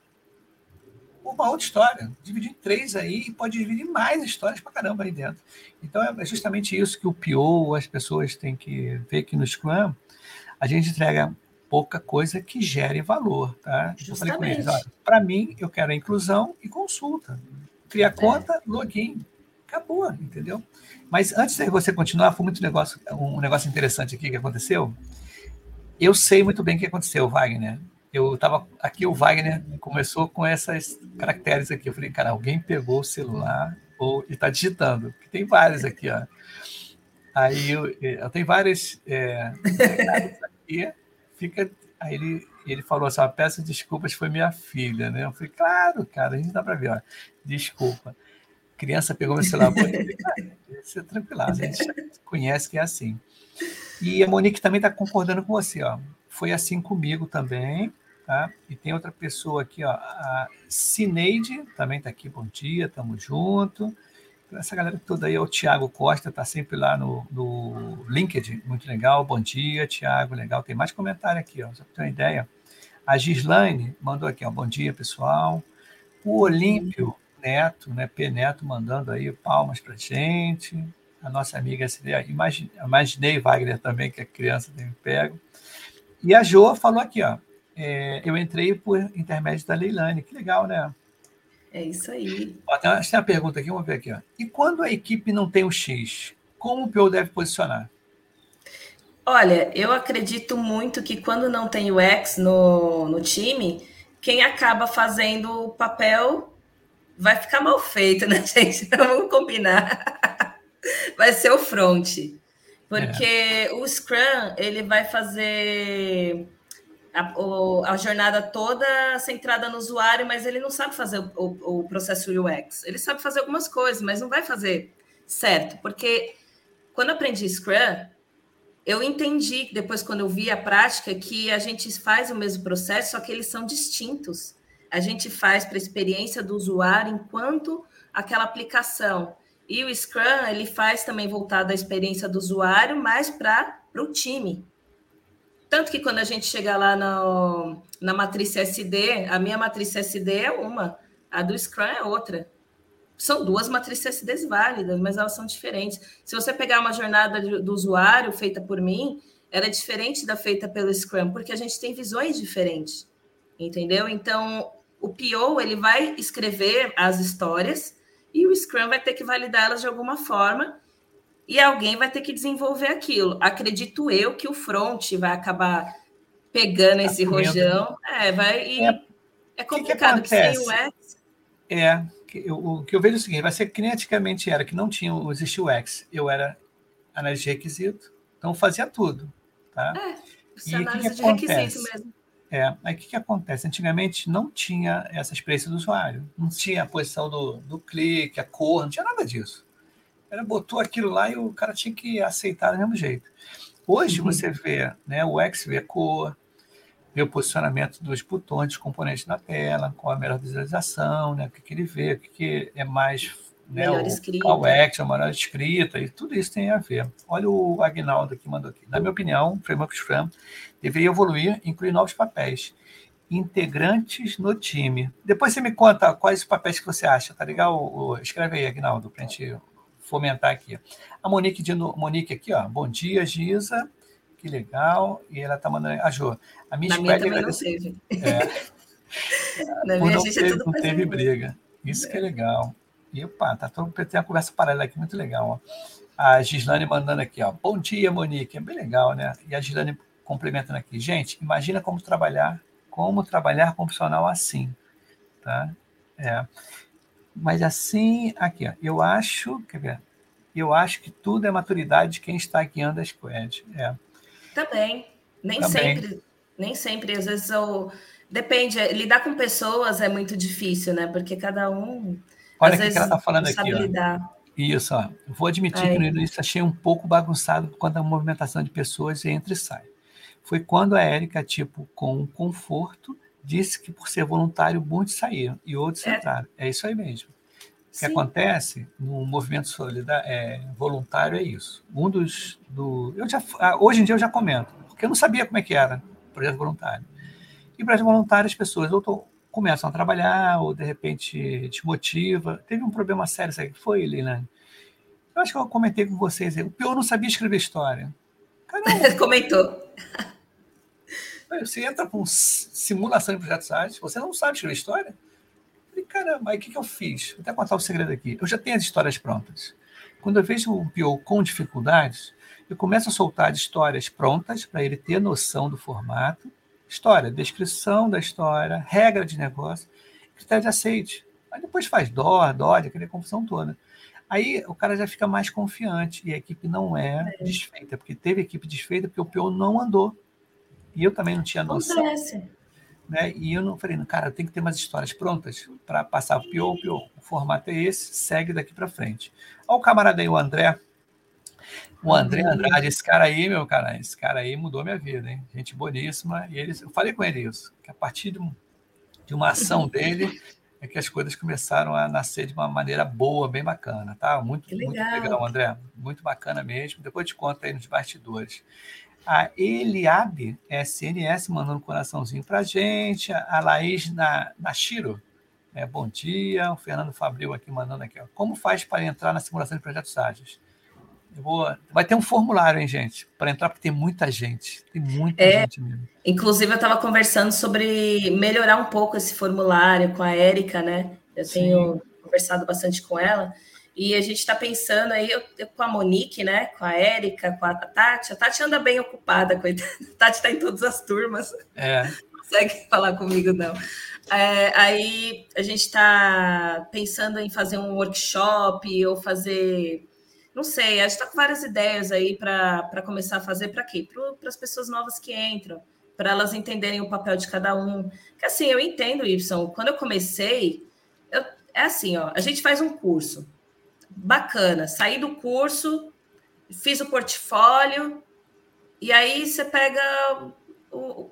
Uma outra história. Dividir em três aí, pode dividir mais histórias para caramba aí dentro. Então é justamente isso que o PO, as pessoas têm que ver que no Scrum, a gente entrega pouca coisa que gere valor, tá? Justamente. Para mim, eu quero a inclusão e consulta. Cria é. conta, login. Acabou, entendeu? Mas antes de você continuar, foi muito negócio, um negócio interessante aqui que aconteceu. Eu sei muito bem o que aconteceu, Wagner. Eu estava aqui, o Wagner começou com essas caracteres aqui. Eu falei, cara, alguém pegou o celular ou está digitando. Tem vários aqui, ó. Aí eu, eu tenho vários é, aqui. Fica, aí ele, ele falou assim: peço desculpas, foi minha filha, né? Eu falei, claro, cara, a gente dá para ver, ó. Desculpa criança pegou meu celular, você é tranquilo, a gente conhece que é assim. E a Monique também está concordando com você, ó. Foi assim comigo também, tá? E tem outra pessoa aqui, ó, a Cineide, também está aqui, bom dia, tamo junto. Essa galera toda aí, o Tiago Costa, está sempre lá no, no LinkedIn, muito legal, bom dia, Tiago, legal. Tem mais comentário aqui, ó, só para ter uma ideia. A Gislaine mandou aqui, ó, bom dia, pessoal. O Olímpio Neto, né? P Neto mandando aí palmas para gente. A nossa amiga imaginei, imaginei Wagner também, que a criança tem pego. E a Jo falou aqui, ó. É, eu entrei por intermédio da Leilane. Que legal, né? É isso aí. Ó, tem, uma, tem uma pergunta aqui, vamos ver aqui. Ó. E quando a equipe não tem o X, como o PO deve posicionar? Olha, eu acredito muito que quando não tem o X no, no time, quem acaba fazendo o papel vai ficar mal feito, né, gente? Vamos combinar. Vai ser o front. Porque é. o Scrum, ele vai fazer a, o, a, jornada toda centrada no usuário, mas ele não sabe fazer o, o, o, processo UX. Ele sabe fazer algumas coisas, mas não vai fazer certo. Porque quando eu aprendi Scrum, eu entendi, depois quando eu vi a prática, que a gente faz o mesmo processo, só que eles são distintos a gente faz para a experiência do usuário enquanto aquela aplicação. E o Scrum, ele faz também voltado à experiência do usuário, mais para o time. Tanto que quando a gente chega lá no, na matriz SD, a minha matriz SD é uma, a do Scrum é outra. São duas matrizes SDs válidas, mas elas são diferentes. Se você pegar uma jornada do usuário feita por mim, ela é diferente da feita pelo Scrum, porque a gente tem visões diferentes, entendeu? Então, o PO ele vai escrever as histórias e o Scrum vai ter que validar elas de alguma forma e alguém vai ter que desenvolver aquilo. Acredito eu que o front vai acabar pegando esse rojão. É, vai e é, é complicado que, que, que sem o X. É, o que eu vejo é o seguinte: vai ser que nem antigamente era, que não tinha, existia o X. Eu era análise de requisito, então fazia tudo. Tá? É, e análise que de acontece? requisito mesmo. É, aí o que, que acontece? Antigamente não tinha essa experiência do usuário, não tinha a posição do, do clique, a cor, não tinha nada disso. Ela botou aquilo lá e o cara tinha que aceitar do mesmo jeito. Hoje uhum. você vê né, o X vê a cor, vê o posicionamento dos botões, dos componentes na tela, qual a melhor visualização, né, o que, que ele vê, o que, que é mais né, melhor o escrita. call action, melhor escrita, e tudo isso tem a ver. Olha o Agnaldo que mandou aqui. Na minha opinião, o Framework Scrum deveria evoluir, incluir novos papéis, integrantes no time. Depois você me conta quais os papéis que você acha, tá legal? Escreve aí, Agnaldo, para a gente fomentar aqui. A Monique, de, Monique aqui, ó. Bom dia, Giza. Que legal. E ela tá mandando. A Jo. A minha Na minha também não teve. É. Na minha não, teve, é não teve briga. Isso é. que é legal. E opa, tá todo, tem uma conversa paralela aqui muito legal. Ó. A Gislane mandando aqui, ó. Bom dia, Monique. É bem legal, né? E a Gislane complementando aqui. Gente, imagina como trabalhar, como trabalhar com um profissional assim. Tá? É. Mas assim, aqui, ó, eu acho, quer ver? Eu acho que tudo é maturidade de quem está guiando a squad. É. Também. Nem Também. sempre, nem sempre. Às vezes eu... depende. lidar com pessoas é muito difícil, né? Porque cada um. Olha o que ela está falando aqui. Ó. Isso, ó. Vou admitir Aí. que no início achei um pouco bagunçado quando a movimentação de pessoas entra e sai. Foi quando a Érica, tipo, com conforto, disse que por ser voluntário, muitos saíram e outros é. entraram. É isso aí mesmo. O que Sim. acontece no movimento solidário, é, voluntário é isso. Um dos. Do, eu já, ah, hoje em dia eu já comento, porque eu não sabia como é que era o projeto voluntário. E projeto voluntário, as pessoas ou começam a trabalhar, ou de repente desmotiva. Teve um problema sério, sabe que foi, Leilane? Eu acho que eu comentei com vocês. O pior não sabia escrever história. Caramba. Comentou. Você entra com simulação de projetos ágeis, você não sabe escrever história. Falei, caramba, aí o que, que eu fiz? Vou até contar o um segredo aqui. Eu já tenho as histórias prontas. Quando eu vejo um PO com dificuldades, eu começo a soltar histórias prontas para ele ter noção do formato. História, descrição da história, regra de negócio, critério de aceite. Aí depois faz dó, dó, aquela confusão toda. Aí o cara já fica mais confiante e a equipe não é, é. desfeita, porque teve equipe desfeita porque o PO não andou. E eu também não tinha noção. Acontece. Né? E eu não falei, cara, tem que ter umas histórias prontas para passar o pior, o pior. O formato é esse, segue daqui para frente. Olha o camarada aí, o André. O André uhum. Andrade, esse cara aí, meu cara, esse cara aí mudou minha vida, hein? Gente boníssima. E ele, eu falei com ele isso, que a partir de, um, de uma ação dele é que as coisas começaram a nascer de uma maneira boa, bem bacana, tá? Muito, legal. muito legal, André. Muito bacana mesmo. Depois te conto aí nos bastidores. A Eliabe SNS mandando um coraçãozinho para gente. A Laís na, na Shiro. É, bom dia. O Fernando Fabril aqui mandando aqui. Ó. Como faz para entrar na simulação de projetos ágeis? Vou... Vai ter um formulário, hein, gente? Para entrar, porque tem muita gente. Tem muita é, gente mesmo. Inclusive, eu estava conversando sobre melhorar um pouco esse formulário com a Érica, né? Eu Sim. tenho conversado bastante com ela. E a gente está pensando aí eu, eu, com a Monique, né? Com a Érica, com a Tati. A Tati anda bem ocupada, coitada. A Tati está em todas as turmas. É. Não consegue falar comigo, não. É, aí a gente está pensando em fazer um workshop ou fazer. Não sei, a gente está com várias ideias aí para começar a fazer para quê? Para as pessoas novas que entram, para elas entenderem o papel de cada um. Que assim, eu entendo, Y. Quando eu comecei, eu, é assim, ó, a gente faz um curso bacana. Saí do curso, fiz o portfólio, e aí você pega o,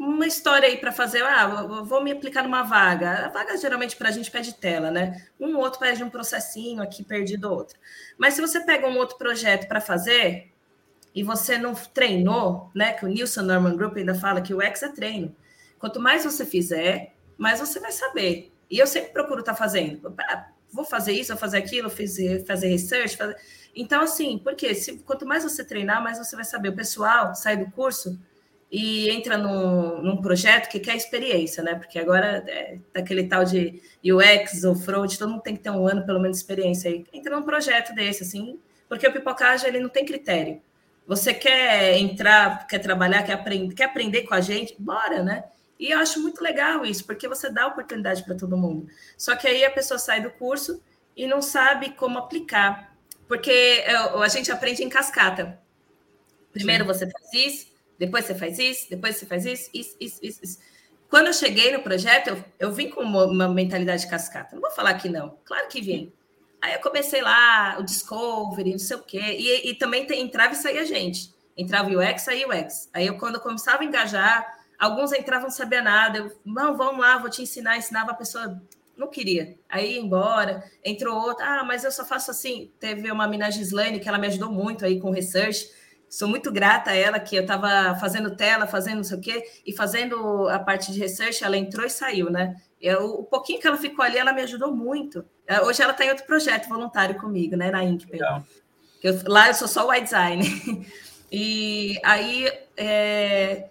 uma história aí para fazer. Ah, vou me aplicar numa vaga. A vaga geralmente para a gente pede tela, né? Um outro pede um processinho aqui perdido outro. Mas se você pega um outro projeto para fazer e você não treinou, né? Que o Nielsen Norman Group ainda fala que o X é treino. Quanto mais você fizer, mais você vai saber. E eu sempre procuro estar tá fazendo vou fazer isso, vou fazer aquilo, fazer, fazer research. Fazer... Então, assim, porque se, quanto mais você treinar, mais você vai saber. O pessoal sai do curso e entra num, num projeto que quer experiência, né? Porque agora é daquele tal de UX ou front, todo mundo tem que ter um ano pelo menos de experiência aí. Entra num projeto desse, assim, porque o pipocagem ele não tem critério. Você quer entrar, quer trabalhar, quer aprender, quer aprender com a gente? Bora, né? E eu acho muito legal isso, porque você dá oportunidade para todo mundo. Só que aí a pessoa sai do curso e não sabe como aplicar. Porque é, a gente aprende em cascata. Primeiro você faz isso, depois você faz isso, depois você faz isso, isso, isso, isso. isso. Quando eu cheguei no projeto, eu, eu vim com uma, uma, mentalidade cascata. Não vou falar que não, claro que vim. Aí eu comecei lá, o Discovery, não sei o quê, e, e também tem, entrava e saía gente. Entrava o UX, saía o UX. Aí eu, quando eu começava a engajar, alguns entravam não sabia nada. Eu, não, vamos lá, vou te ensinar. Ensinava a pessoa, não queria. Aí ia embora, entrou outra, ah, mas eu só faço assim. Teve uma mina Gislaine que ela me ajudou muito aí com research Sou muito grata a ela, que eu estava fazendo tela, fazendo não sei o quê, e fazendo a parte de research, ela entrou e saiu, né? Eu, o pouquinho que ela ficou ali, ela me ajudou muito. É, hoje ela está em outro projeto voluntário comigo, né? Na Ink. Eu, lá eu sou só o design. e aí, é,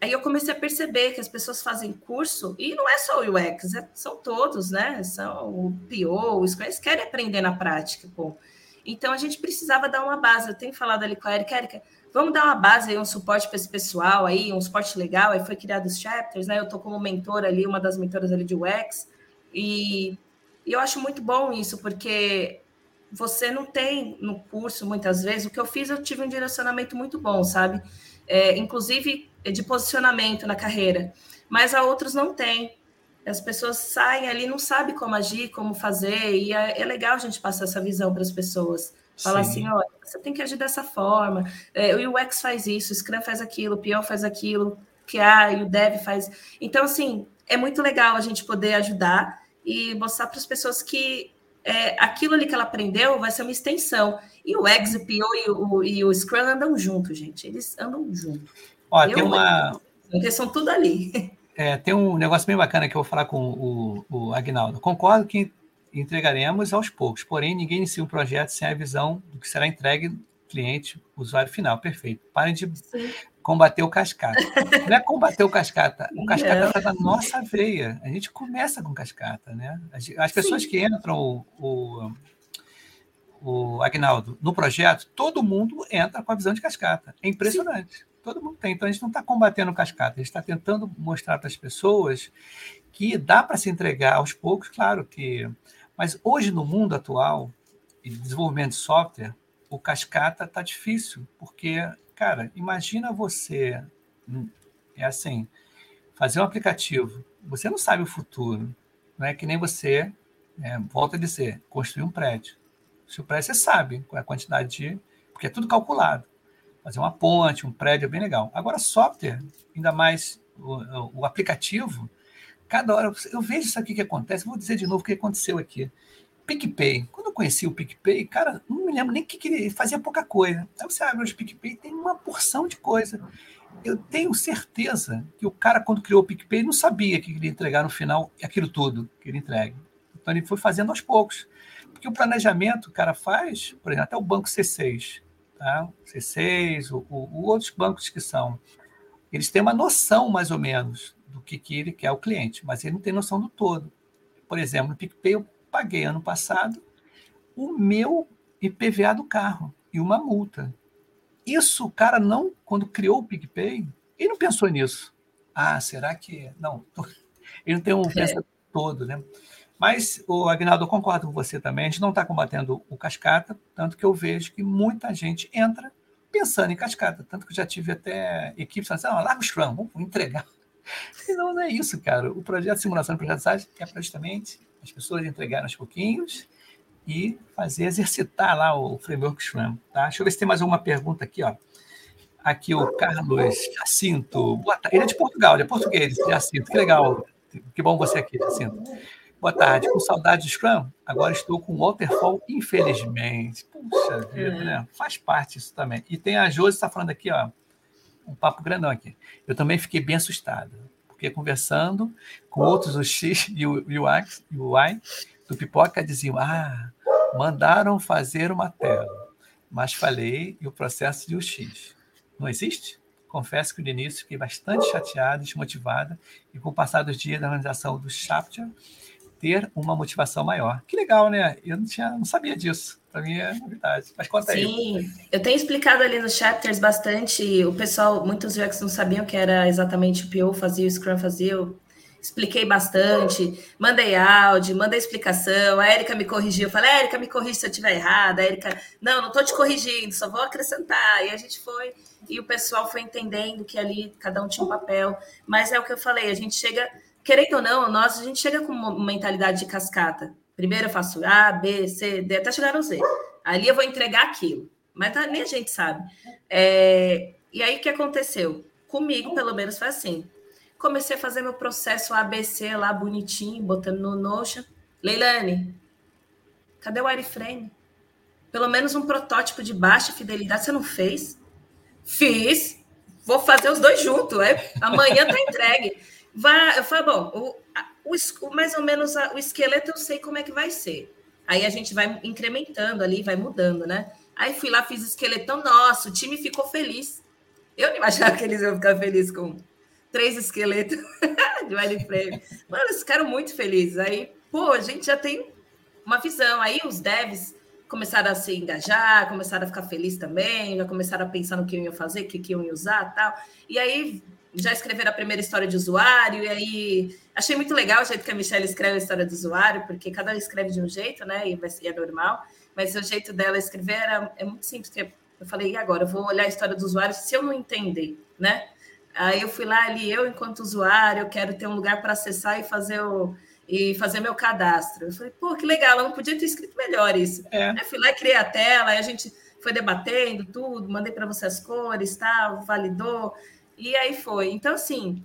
aí eu comecei a perceber que as pessoas fazem curso, e não é só o UX, é, são todos, né? São o PO, o Scrum, eles querem aprender na prática, pô. Então a gente precisava dar uma base. Eu tenho falado ali com a Erika, Erika, vamos dar uma base aí, um suporte para esse pessoal aí, um suporte legal. Aí foi criado os chapters, né? Eu estou como mentora ali, uma das mentoras ali de UX, e, e eu acho muito bom isso, porque você não tem no curso, muitas vezes, o que eu fiz, eu tive um direcionamento muito bom, sabe? É, inclusive de posicionamento na carreira, mas a outros não tem. As pessoas saem ali, não sabem como agir, como fazer, e é, é legal a gente passar essa visão para as pessoas. Falar Sim. assim, olha, você tem que agir dessa forma. É, o UX faz isso, o Scrum faz aquilo, o PO faz aquilo, que a e o Dev faz. Então, assim, é muito legal a gente poder ajudar e mostrar para as pessoas que é, aquilo ali que ela aprendeu vai ser uma extensão. E o X, o PO e o, e o Scrum andam juntos, gente. Eles andam juntos. Olha, tem uma. Eles são tudo ali. É, tem um negócio bem bacana que eu vou falar com o, o Agnaldo. Concordo que entregaremos aos poucos, porém ninguém inicia um projeto sem a visão do que será entregue cliente, usuário final. Perfeito. Parem de Sim. combater o cascata. Não é combater o cascata. O cascata está na nossa veia. A gente começa com cascata, né? As, pessoas Sim. que entram, o, o, o Agnaldo, no projeto, todo mundo entra com a visão de cascata. É impressionante. Sim todo mundo tem. Então a gente não está combatendo cascata, a gente está tentando mostrar para as pessoas que dá para se entregar aos poucos, claro que. Mas hoje, no mundo atual, de desenvolvimento de software, o cascata está difícil, porque, cara, imagina você. É assim, fazer um aplicativo, você não sabe o futuro, não é que nem você, é, volta a dizer, construir um prédio. Se o prédio você sabe qual é a quantidade de. Porque é tudo calculado fazer uma ponte, um prédio, é bem legal. Agora, software, ainda mais o, o aplicativo, cada hora eu vejo isso aqui que acontece. Vou dizer de novo o que aconteceu aqui. PicPay. Quando eu conheci o PicPay, cara, não me lembro nem que, que ele fazia pouca coisa. Aí você abre o PicPay, tem uma porção de coisa. Eu tenho certeza que o cara, quando criou o PicPay, não sabia que ele ia entregar no final aquilo tudo que ele entrega. Então ele foi fazendo aos poucos. Porque o planejamento o cara faz, por exemplo, até o Banco C6 tá? C6, o, o, outros bancos que são, eles têm uma noção mais ou menos do que, que ele quer o cliente, mas ele não tem noção do todo. Por exemplo, no PicPay eu paguei ano passado o meu IPVA do carro e uma multa. Isso o cara não, quando criou o PicPay, ele não pensou nisso. Ah, será que. Não, ele não tem um é. pensamento todo, né? Mas, o Agnaldo, eu concordo com você também, a gente não está combatendo o cascata, tanto que eu vejo que muita gente entra pensando em cascata, tanto que eu já tive até equipes falando assim, ah, larga o Scrum, vamos entregar. E não, não é isso, cara. O projeto de simulação de projeto de é justamente as pessoas entregarem aos pouquinhos e fazer exercitar lá o framework Scrum. Tá? Deixa eu ver se tem mais alguma pergunta aqui. Ó. Aqui o Carlos Jacinto. Ele é de Portugal, ele é português, Jacinto. Que legal. Que bom você aqui, Jacinto. Boa tarde. Com saudade de Scrum? Agora estou com Waterfall, infelizmente. Puxa vida, é. né? Faz parte isso também. E tem a Josi está falando aqui, ó, um papo grandão aqui. Eu também fiquei bem assustado, porque conversando com outros, o X e o, o, X, o Y do Pipoca diziam, ah, mandaram fazer uma tela, mas falei e o processo de o X. Não existe? Confesso que no início fiquei bastante chateada, desmotivada, e com o passar dos dias da organização do chapter, ter uma motivação maior. Que legal, né? Eu não, tinha, não sabia disso. Para mim é novidade. Mas conta aí. Sim, eu tenho explicado ali nos chapters bastante. O pessoal, muitos UX não sabiam que era exatamente o PO fazia, o Scrum fazia. Eu expliquei bastante, mandei áudio, mandei explicação. A Erika me corrigiu. Eu falei, Erika, me corrija se eu estiver errada. A Erika, não, não estou te corrigindo, só vou acrescentar. E a gente foi, e o pessoal foi entendendo que ali cada um tinha um papel. Mas é o que eu falei, a gente chega, querendo ou não, nós, a gente chega com uma mentalidade de cascata. Primeiro eu faço A, B, C, D, até chegar no Z. Ali eu vou entregar aquilo. Mas tá, nem a gente sabe. É, e aí o que aconteceu? Comigo, pelo menos, foi assim. Comecei a fazer meu processo ABC lá bonitinho, botando no Notion. Leilane, cadê o wireframe? Pelo menos um protótipo de baixa fidelidade você não fez? Fiz. Vou fazer os dois juntos. É? Amanhã tá entregue. Vai, eu falei, bom, o, o, mais ou menos a, o esqueleto eu sei como é que vai ser. Aí a gente vai incrementando ali, vai mudando, né? Aí fui lá, fiz esqueletão, nossa, o time ficou feliz. Eu não imaginava que eles iam ficar felizes com três esqueletos de wireframe. Mano, eles ficaram muito felizes. Aí, pô, a gente já tem uma visão. Aí os devs começaram a se engajar, começaram a ficar felizes também, já começaram a pensar no que iam fazer, o que, que iam usar tal. E aí já escreveram a primeira história de usuário, e aí achei muito legal o jeito que a Michelle escreve a história do usuário, porque cada um escreve de um jeito, né? E, é normal, mas o jeito dela escrever era, é muito simples. Eu falei, e agora? Eu vou olhar a história do usuário se eu não entender, né? Aí eu fui lá ali, eu enquanto usuário, eu quero ter um lugar para acessar e fazer o e fazer meu cadastro. Eu falei, pô, que legal, eu não podia ter escrito melhor isso. É. Aí fui lá, criei a tela, aí a gente foi debatendo tudo, mandei para você as cores, tal, validou. E aí foi. Então, assim,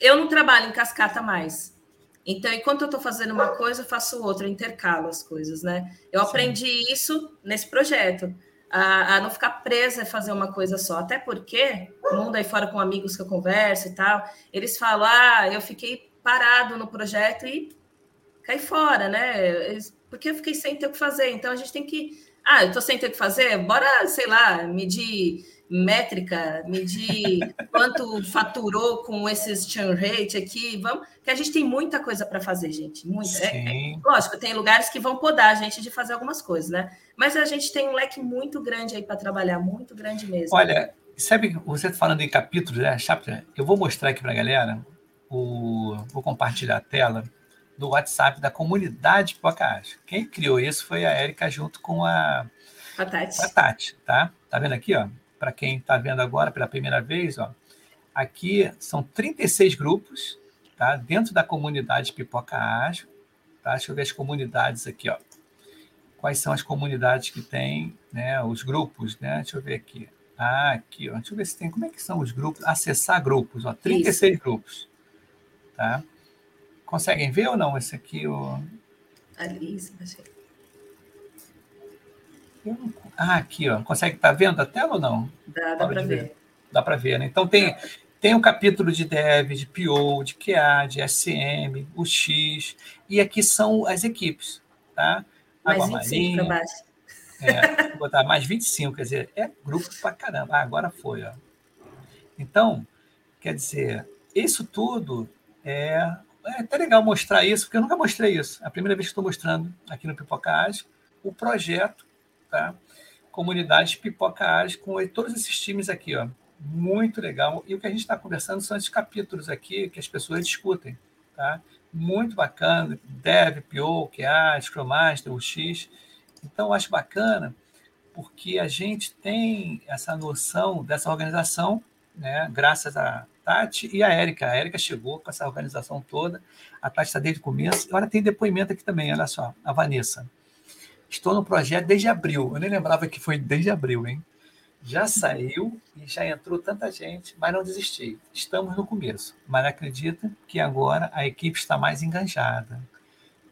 eu não trabalho em cascata mais. Então, enquanto eu estou fazendo uma coisa, eu faço outra, eu intercalo as coisas, né? Eu Sim. aprendi isso nesse projeto, a, a, não ficar presa a fazer uma coisa só. Até porque, o mundo aí fora com amigos que eu converso e tal, eles falam, ah, eu fiquei parado no projeto e caí fora, né? Porque eu fiquei sem ter o que fazer. Então, a gente tem que... Ah, eu estou sem ter o que fazer? Bora, sei lá, medir métrica, medir quanto faturou com esses churn rate aqui, vamos, que a gente tem muita coisa para fazer, gente, muita. É, é, lógico, tem lugares que vão podar a gente de fazer algumas coisas, né? Mas a gente tem um leque muito grande aí para trabalhar, muito grande mesmo. Olha, sabe, você falando em capítulos, né, chapter, eu vou mostrar aqui para a galera, o, vou compartilhar a tela do WhatsApp da comunidade Pocahontas. Quem criou isso foi a Érica junto com a, a Tati. A Tati, tá? Tá vendo aqui, ó? Para quem está vendo agora pela primeira vez, ó, aqui são 36 grupos tá? dentro da comunidade Pipoca Ágil. Tá? Deixa eu ver as comunidades aqui. Ó. Quais são as comunidades que tem, né? os grupos, né? Deixa eu ver aqui. Ah, aqui, ó. deixa eu ver se tem. Como é que são os grupos? Acessar grupos, ó. 36 Isso. grupos. Tá? Conseguem ver ou não esse aqui? O... Ali, achei. Ah, aqui, ó. Consegue estar tá vendo a tela ou não? Dá, dá para ver. ver. Dá para ver, né? Então tem, tem um capítulo de Dev, de PO, de QA, de SM, o X, e aqui são as equipes, tá? Água mais 25 para baixo. É, vou botar mais 25, quer dizer, é grupo para caramba. Ah, agora foi, ó. Então, quer dizer, isso tudo é, é até legal mostrar isso, porque eu nunca mostrei isso. É a primeira vez que estou mostrando aqui no Pipocage o projeto tá? Pipoca Ágil com todos esses times aqui, ó. Muito legal. E o que a gente está conversando são esses capítulos aqui que as pessoas discutem, tá? Muito bacana. Dev, PO, QA, Scrum Master, UX. Então, acho bacana porque a gente tem essa noção dessa organização, né? Graças a Tati e a Érica. A Érica chegou com essa organização toda. A Tati está desde o começo. Agora tem depoimento aqui também, olha só, a Vanessa. Estou no projeto desde abril. Eu nem lembrava que foi desde abril, hein? Já saiu e já entrou tanta gente, mas não desisti. Estamos no começo, mas acredita que agora a equipe está mais enganjada.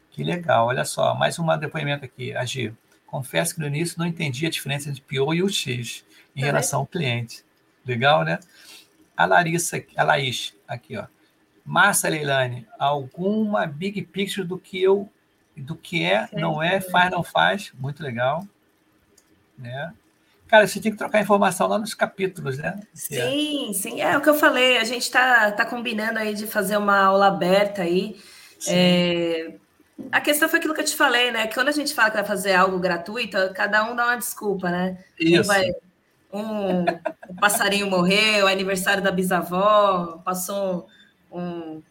Que legal, olha só, mais um depoimento aqui, Agir. Confesso que no início não entendi a diferença entre PO e UX em relação ao cliente. Legal, né? A Larissa, a Laís, aqui, ó. Márcia Leilani, alguma big picture do que eu do que é, não é, faz, não faz, muito legal. Né? Cara, você tem que trocar informação lá nos capítulos, né? Sim, é. sim, é o que eu falei. A gente está tá combinando aí de fazer uma aula aberta aí. É... A questão foi aquilo que eu te falei, né? Que quando a gente fala que vai fazer algo gratuito, cada um dá uma desculpa, né? Isso. Um, vai... um, um passarinho morreu, aniversário da bisavó, passou um,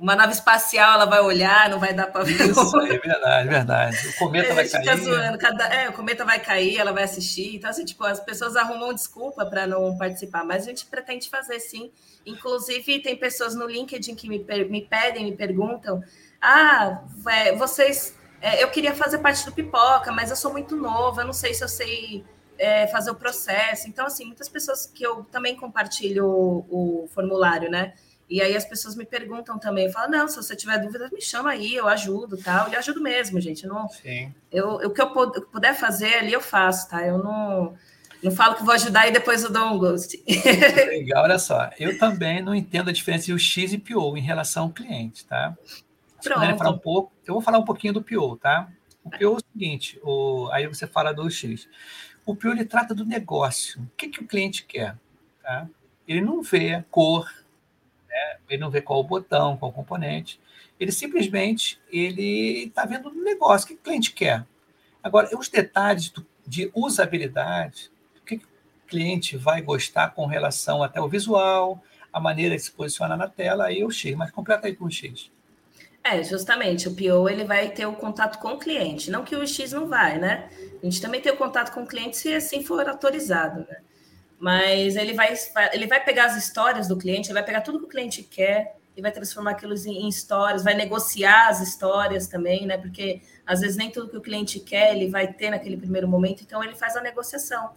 uma nave espacial ela vai olhar, não vai dar para ver. Isso, é verdade, verdade. O cometa vai cair. Zoando, cada, é, o cometa vai cair, ela vai assistir. Então, assim, tipo, as pessoas arrumam desculpa para não participar, mas a gente pretende fazer sim. Inclusive, tem pessoas no LinkedIn que me, me pedem, me perguntam: ah, é, vocês. É, eu queria fazer parte do pipoca, mas eu sou muito nova, eu não sei se eu sei. É, fazer o processo. Então, assim, muitas pessoas que eu também compartilho o, o formulário, né? E aí as pessoas me perguntam também, falam, não, se você tiver dúvida, me chama aí, eu ajudo, tal. E ajudo mesmo, gente. Eu não, Sim. Eu, o que eu puder fazer ali, eu faço, tá? Eu não, não falo que vou ajudar e depois eu dou um gosto. Legal, olha só. Eu também não entendo a diferença entre o X e PO em relação ao cliente, tá? Pronto. Falar um pouco, eu vou falar um pouquinho do PO, tá? O PO é o seguinte, o, aí você fala do X. O PO ele trata do negócio. O que, que o cliente quer? Tá? Ele não vê cor, né? ele não vê qual o botão, qual o componente. Ele simplesmente ele está vendo o negócio, o que o cliente quer. Agora, os detalhes de usabilidade, o que o cliente vai gostar com relação até o visual, a maneira de se posicionar na tela, aí o X, mas completa aí com o X. É, justamente, o PO ele vai ter o contato com o cliente, não que o X não vai, né? A gente também tem o contato com o cliente se assim for autorizado, né? Mas ele vai, ele vai pegar as histórias do cliente, ele vai pegar tudo que o cliente quer e vai transformar aquilo em, histórias, vai negociar as histórias também, né? Porque às vezes nem tudo que o cliente quer ele vai ter naquele primeiro momento, então ele faz a negociação.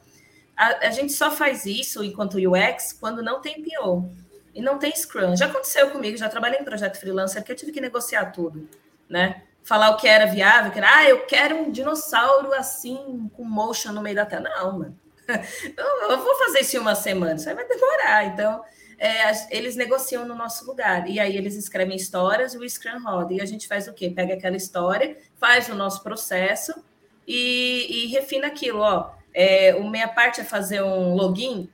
A, a gente só faz isso enquanto UX quando não tem PO e não tem Scrum. Já aconteceu comigo, já trabalhei em projeto freelancer que eu tive que negociar tudo, né? Falar o que era viável, que era, ah, eu quero um dinossauro assim, com motion no meio da tela. Não, mano eu, vou fazer isso em uma semana, isso aí vai demorar. Então, é, eles negociam no nosso lugar. E aí eles escrevem histórias e o Scrum roda. E a gente faz o quê? Pega aquela história, faz o nosso processo e, e refina aquilo. Ó, é, o meia parte é fazer um login.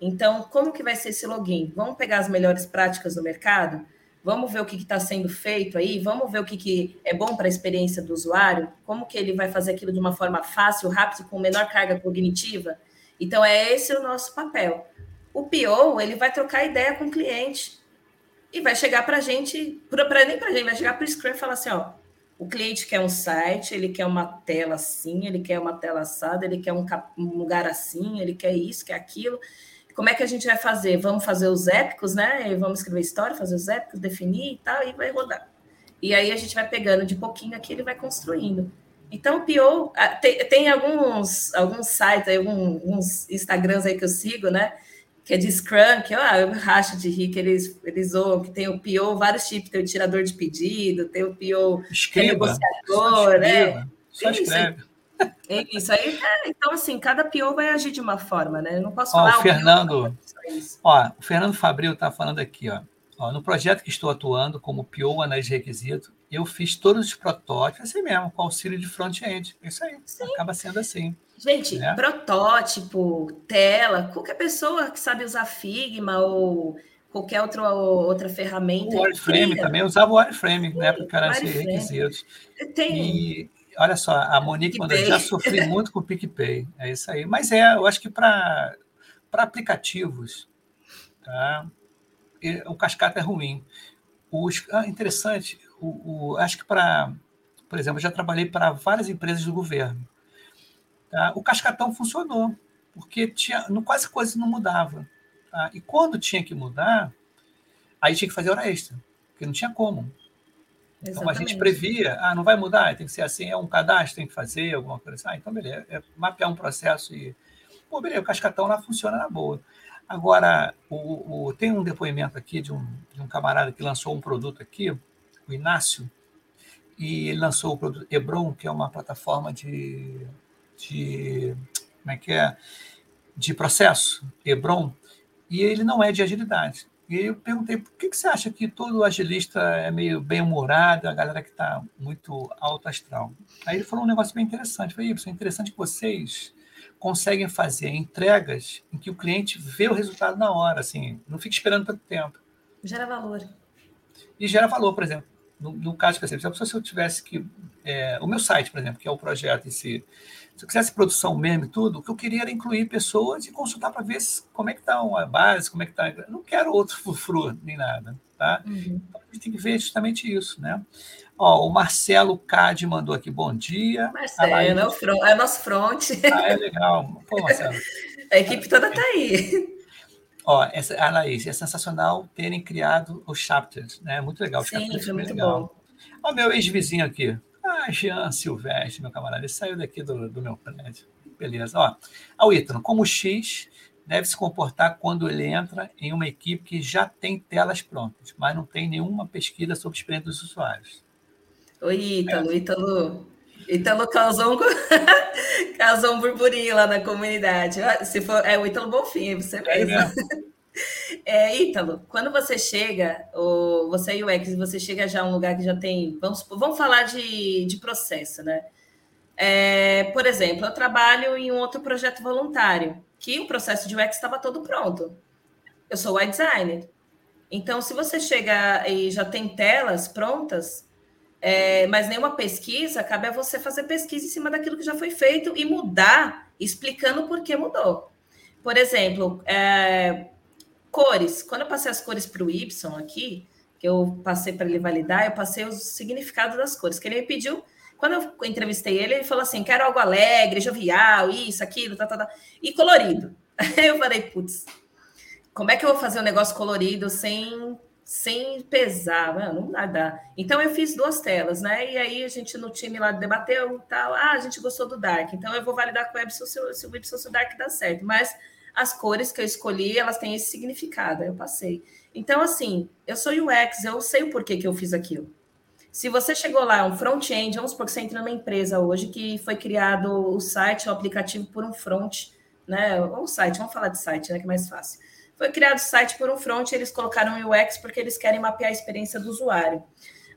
Então, como que vai ser esse login? Vamos pegar as melhores práticas do mercado? Vamos ver o que está sendo feito aí, vamos ver o que, que é bom para a experiência do usuário, como que ele vai fazer aquilo de uma forma fácil, rápida, com menor carga cognitiva. Então, é esse o nosso papel. O PO, ele vai trocar ideia com o cliente e vai chegar para a gente, pra, nem para a gente, vai chegar para o Scrum e falar assim, ó, o cliente quer um site, ele quer uma tela assim, ele quer uma tela assada, ele quer um, um lugar assim, ele quer isso, quer aquilo. Como é que a gente vai fazer? Vamos fazer os épicos, né? Vamos escrever história, fazer os épicos, definir e tal, e vai rodar. E aí a gente vai pegando de pouquinho aqui, ele vai construindo. Então, o PO, tem, tem alguns, alguns sites, alguns Instagrams aí que eu sigo, né? Que é de Scrum, que ah, eu racho de rir, que eles, eles zoam, que tem o PO, vários tipos, tem o tirador de pedido, tem o PO que é negociador, né? Só escreve. É isso aí, é, então assim, cada PO vai agir de uma forma, né? Eu não posso ó, falar. O Fernando, ó, o Fernando Fabril está falando aqui, ó, ó, no projeto que estou atuando como PO analista de requisito, eu fiz todos os protótipos assim mesmo, com auxílio de front-end. Isso aí, Sim. acaba sendo assim. Gente, né? protótipo, tela, qualquer pessoa que sabe usar Figma ou qualquer outra, outra ferramenta. O Wireframe também, eu usava o Wireframe, né, para cara esses requisitos. Tem. E olha só, a Monique mandou, já sofri muito com o PicPay, é isso aí. Mas é, eu acho que para aplicativos, tá? O cascata é ruim. Os, ah, interessante, o, o, acho que para, por exemplo, eu já trabalhei para várias empresas do governo. Tá? O cascatão funcionou, porque tinha, no, quase coisa não mudava. Tá? E quando tinha que mudar, aí tinha que fazer hora extra, porque não tinha como. Então a gente previa, ah, não vai mudar, tem que ser assim, é um cadastro, tem que fazer alguma coisa assim. Ah, então beleza, é mapear um processo e. Pô, beleza, o cascatão lá funciona na boa. Agora, o, o, tem um depoimento aqui de um, de um camarada que lançou um produto aqui, o Inácio, e ele lançou o produto Hebron, que é uma plataforma de, de como é que é? De processo, Hebron, e ele não é de agilidade. E eu perguntei, por que, que você acha que todo agilista é meio bem-humorado, a galera que está muito alto astral? Aí ele falou um negócio bem interessante. Eu falei, é interessante que vocês conseguem fazer entregas em que o cliente vê o resultado na hora, assim, não fica esperando tanto tempo. Gera valor. E gera valor, por exemplo. No, no caso que eu se eu tivesse que. É, o meu site, por exemplo, que é o projeto em si, se eu quisesse produção mesmo e tudo, o que eu queria era incluir pessoas e consultar para ver como é que está a base, como é que está. Não quero outro frufru nem nada. Tá? Uhum. Então, a gente tem que ver justamente isso, né? Ó, o Marcelo Cade mandou aqui, bom dia. Marcelo, Laís... é, o front, é nosso front. Ah, é legal. Pô, Marcelo. a equipe toda está aí. Ó, essa, a Laís, é sensacional terem criado os chapters, né? Muito legal. Sim, foi muito legal. bom. Ó, meu ex-vizinho aqui. Ah, Jean Silvestre, meu camarada. Ele saiu daqui do, do meu prédio. Beleza. Ó, ao Ítalo, como X deve se comportar quando ele entra em uma equipe que já tem telas prontas, mas não tem nenhuma pesquisa sobre experiência dos usuários. Oi, Ítalo. É. Ítalo, Ítalo causou um, causou um burburinho lá na comunidade. Se for, é o Ítalo Bonfim, você é mesmo. É, é, Ítalo, quando você chega, ou você é UX, você chega já a um lugar que já tem. Vamos, vamos falar de, de processo, né? É, por exemplo, eu trabalho em um outro projeto voluntário que o processo de UX estava todo pronto. Eu sou web designer. Então, se você chega e já tem telas prontas, é, mas nenhuma pesquisa, cabe a você fazer pesquisa em cima daquilo que já foi feito e mudar, explicando por que mudou. Por exemplo, é, cores. Quando eu passei as cores para o Y aqui, que eu passei para ele validar, eu passei os significados das cores, que ele me pediu quando eu entrevistei ele, ele falou assim: quero algo alegre, jovial, isso, aquilo, tá, tá, tá. e colorido. Aí eu falei, putz, como é que eu vou fazer um negócio colorido sem, sem pesar? Mano, não dá. Então eu fiz duas telas, né? E aí a gente no time lá debateu tal. Ah, a gente gostou do Dark, então eu vou validar com o Epson se, se o Epson se o Dark dá certo. Mas as cores que eu escolhi, elas têm esse significado, eu passei. Então, assim, eu sou UX, eu sei o porquê que eu fiz aquilo. Se você chegou lá, um front-end, vamos supor que você entra numa empresa hoje que foi criado o site, o aplicativo por um front, né? Ou site, vamos falar de site, né? Que é mais fácil. Foi criado o site por um front, eles colocaram UX porque eles querem mapear a experiência do usuário.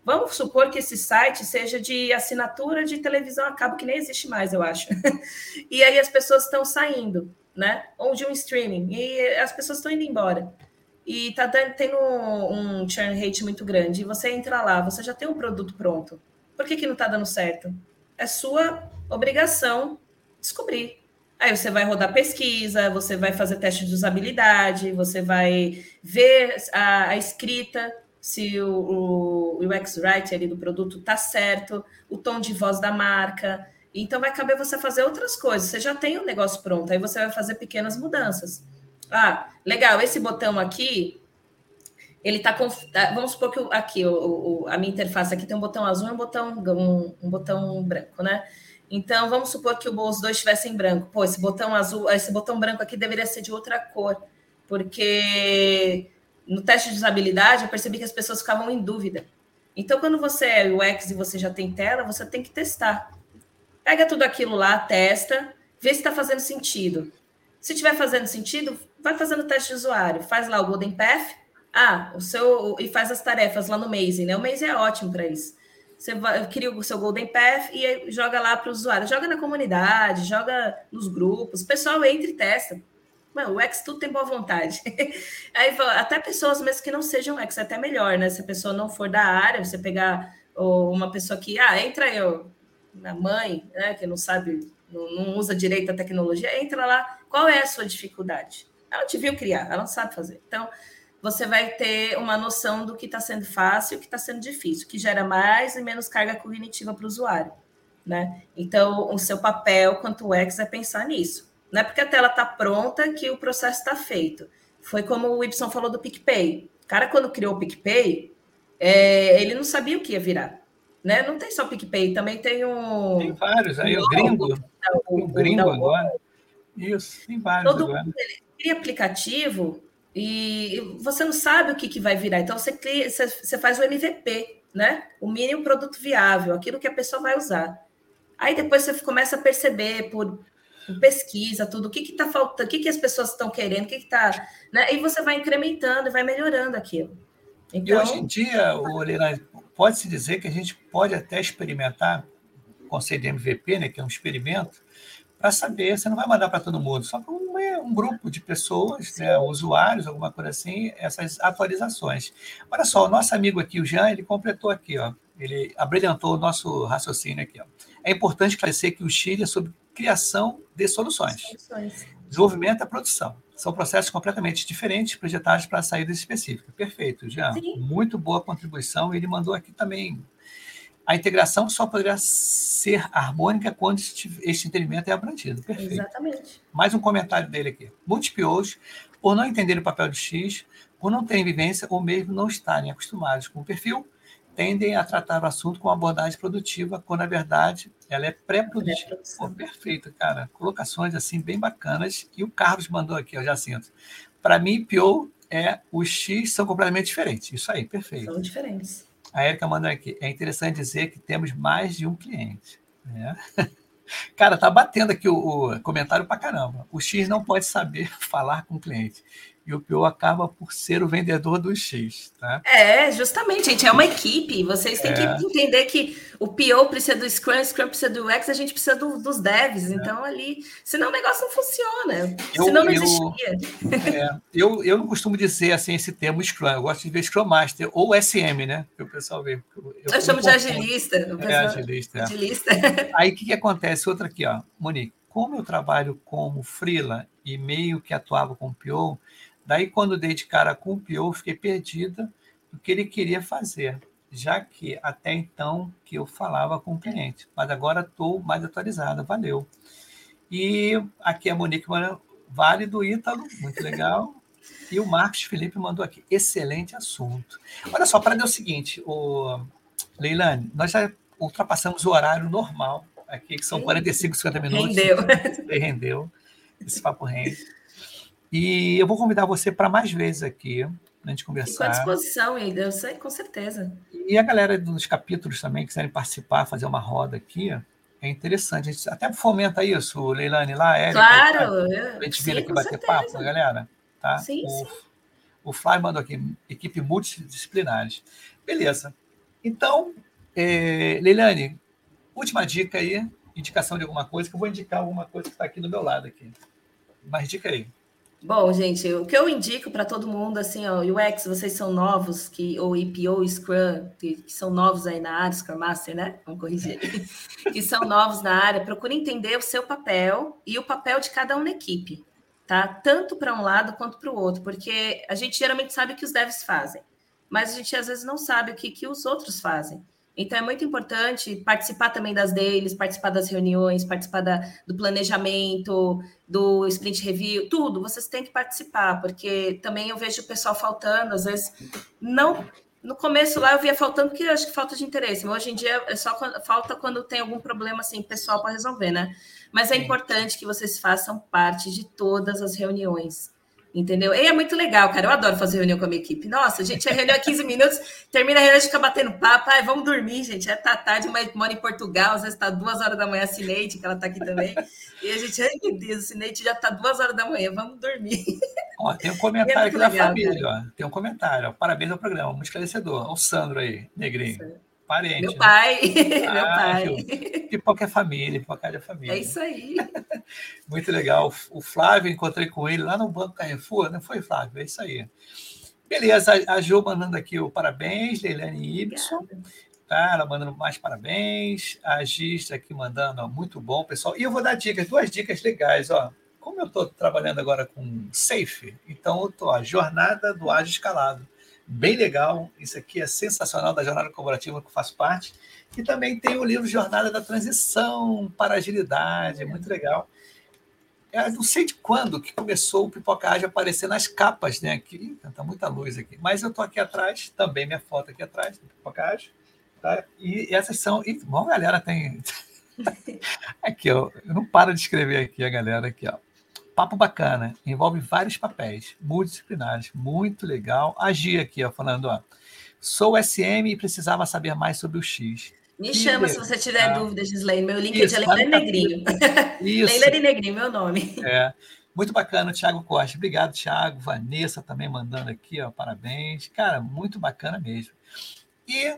Vamos supor que esse site seja de assinatura de televisão a cabo, que nem existe mais, eu acho. e aí as pessoas estão saindo, né? Ou de um streaming, e as pessoas estão indo embora e tá tendo um, churn rate muito grande, e você entra lá, você já tem um produto pronto. Por que, que não está dando certo? É sua obrigação descobrir. Aí você vai rodar pesquisa, você vai fazer teste de usabilidade, você vai ver a, a escrita, se o, o, UX Writer ali do produto está certo, o tom de voz da marca. Então vai caber você fazer outras coisas. Você já tem o negócio pronto, aí você vai fazer pequenas mudanças. Ah, legal, esse botão aqui, ele está com. Ah, vamos supor que aqui, o, o, a minha interface aqui tem um botão azul e um botão, um, um botão branco, né? Então, vamos supor que os dois estivessem branco. Pô, esse botão azul, esse botão branco aqui deveria ser de outra cor, porque no teste de usabilidade eu percebi que as pessoas ficavam em dúvida. Então, quando você é UX e você já tem tela, você tem que testar. Pega tudo aquilo lá, testa, vê se está fazendo sentido. Se estiver fazendo sentido, vai fazendo teste de usuário, faz lá o Golden Path, ah, o seu e faz as tarefas lá no Maze, né? O Maze é ótimo para isso. Você cria o seu Golden Path e joga lá para o usuário, joga na comunidade, joga nos grupos, o pessoal entra e testa. Mano, o X tudo tem boa vontade. Aí até pessoas mesmo que não sejam X, até melhor, né? Se a pessoa não for da área, você pegar uma pessoa que, ah, entra eu, minha mãe, né, que não sabe não, não usa direito a tecnologia, entra lá, qual é a sua dificuldade? Ela te viu criar, ela não sabe fazer. Então, você vai ter uma noção do que está sendo fácil e o que está sendo difícil, que gera mais e menos carga cognitiva para o usuário. Né? Então, o seu papel quanto UX é pensar nisso. Não é porque a tela está pronta que o processo está feito. Foi como o Y falou do PicPay. O cara, quando criou o PicPay, é, ele não sabia o que ia virar. Né? Não tem só o PicPay, também tem um. Tem vários, aí o gringo. O, o gringo agora. Isso, tem vários Todo agora. Mundo, cria aplicativo e você não sabe o que, que vai virar. Então, você, cria, você, você faz o MVP, né? O mínimo produto viável, aquilo que a pessoa vai usar. Aí depois você começa a perceber por, por pesquisa, tudo, o que está faltando, o que, que as pessoas estão querendo, o que está. Né? E você vai incrementando e vai melhorando aquilo. Então, e hoje em dia, Orelha, pode-se dizer que a gente pode até experimentar o conceito de MVP, né, que é um experimento, para saber, você não vai mandar para todo mundo, só para um, um, grupo de pessoas, né, usuários, alguma coisa assim, essas atualizações. Olha só, o nosso amigo aqui, o Jean, ele completou aqui, ó, ele abrilhantou o nosso raciocínio aqui. Ó. É importante esclarecer que o Chile é sobre criação de soluções. soluções. Desenvolvimento e produção. São processos completamente diferentes, projetados para saídas específicas. Perfeito, Jean. Sim. Muito boa contribuição. Ele mandou aqui também a integração só poderá ser harmônica quando este entendimento é abrangido. Perfeito. Exatamente. Mais um comentário dele aqui. Muitos POs, por não entender o papel do X, por não terem vivência ou mesmo não estarem acostumados com o perfil, tendem a tratar o assunto com uma abordagem produtiva, quando na verdade ela é pré-produtiva. Pré perfeito, cara. Colocações assim bem bacanas. E o Carlos mandou aqui, eu já sinto. Para mim, PO é os X são completamente diferentes. Isso aí, perfeito. São diferentes. A Erika mandou aqui. É interessante dizer que temos mais de um cliente. Né? Cara, tá batendo aqui o, o, comentário para caramba. O X não pode saber falar com o cliente e o PO acaba por ser o vendedor do X, tá? É, justamente, gente, é uma equipe. Vocês têm é. que entender que o PO precisa do Scrum, o Scrum precisa do X, a gente precisa do, dos devs. É. Então, ali, senão o negócio não funciona. Eu, senão não eu, existia. É, eu, eu não costumo dizer assim esse termo Scrum, eu gosto de ver Scrum Master ou SM, né? Que o pessoal vê. Eu, eu, eu chamo de agilista. É, agilista. É. agilista. Aí o que, que acontece? Outra aqui, ó, Monique. Como eu trabalho como freela e meio que atuava com PO, Daí, quando dei de cara com o Pio, fiquei perdida do que ele queria fazer, já que até então que eu falava com o cliente. Mas agora estou mais atualizada, valeu. E aqui a Monique Vale do Ítalo, muito legal. E o Marcos Felipe mandou aqui, excelente assunto. Olha só, para é o seguinte, o Leilane, nós já ultrapassamos o horário normal aqui, que são 45, 50 minutos. Rendeu. Rendeu. Esse papo rende. E eu vou convidar você para mais vezes aqui, para a gente conversar. Fico à disposição, eu sei, com certeza. E a galera dos capítulos também quiserem participar, fazer uma roda aqui, é interessante. A gente até fomenta isso, Leilane lá, Érica. Claro! A gente vir aqui bater certeza. papo, né, galera. Tá? Sim, o, sim. O Flávio mandou aqui, equipe multidisciplinares. Beleza. Então, é, Leilane, última dica aí, indicação de alguma coisa, que eu vou indicar alguma coisa que está aqui do meu lado aqui. Mais dica aí. Bom, gente, o que eu indico para todo mundo, assim, ó, UX, vocês são novos, que, ou EPO, Scrum, que, que, são novos aí na área, Scrum Master, né? Vamos corrigir. que são novos na área, procure entender o seu papel e o papel de cada um na equipe, tá? Tanto para um lado quanto para o outro, porque a gente geralmente sabe o que os devs fazem, mas a gente às vezes não sabe o que, que os outros fazem. Então é muito importante participar também das deles, participar das reuniões, participar da, do planejamento, do sprint review, tudo. Vocês têm que participar, porque também eu vejo o pessoal faltando, às vezes não. No começo lá eu via faltando porque acho que falta de interesse, mas hoje em dia é só quando, falta quando tem algum problema assim pessoal para resolver, né? Mas é importante que vocês façam parte de todas as reuniões. Entendeu? E é muito legal, cara. Eu adoro fazer reunião com a minha equipe. Nossa, a gente é reunião 15 minutos, termina a reunião, a gente fica batendo papo. Ai, vamos dormir, gente. É tá tarde, mas mora em Portugal, às vezes tá duas horas da manhã a que ela tá aqui também. E a gente, ai meu Deus, a Cineide já tá duas horas da manhã, vamos dormir. Ó, tem um comentário é aqui legal, da família, ó. Tem um comentário, ó. Parabéns ao programa, muito esclarecedor. Ó, o Sandro aí, negrinho. Parente. Meu né? pai, ah, meu pai. Pipoca é família, pipoca é família. É isso aí. Muito legal. O Flávio, encontrei com ele lá no Banco Carrefour, não foi, Flávio? É isso aí. Beleza, a Jo mandando aqui o parabéns, Leilane Ibson. Tá, ela mandando mais parabéns. A Giz aqui mandando, ó, muito bom, pessoal. E eu vou dar dicas, duas dicas legais, ó. Como eu estou trabalhando agora com Safe, então eu estou a jornada do ágil escalado bem legal. Isso aqui é sensacional da jornada colaborativa que eu faço parte. E também tem o livro Jornada da Transição para Agilidade, muito legal. Eu não sei de quando que começou o Pipocagem a aparecer nas capas, né? Aqui, tá muita luz aqui. Mas eu tô aqui atrás, também minha foto aqui atrás do Pipocagem. Tá? E essas são. E, bom, galera, tem. aqui, ó. Eu não paro de escrever aqui a galera aqui, ó papo bacana, envolve vários papéis multidisciplinares, muito legal. Agir aqui, ó, falando, ó, sou SM e precisava saber mais sobre o X. Me que chama se você tiver ah, dúvidas, Gislaine. Meu link isso, é de Leilani Negrinho. Isso. Leilani Negrinho, meu nome. É. Muito bacana, Thiago Costa. Obrigado, Thiago. Vanessa também mandando aqui, ó, parabéns. Cara, muito bacana mesmo. E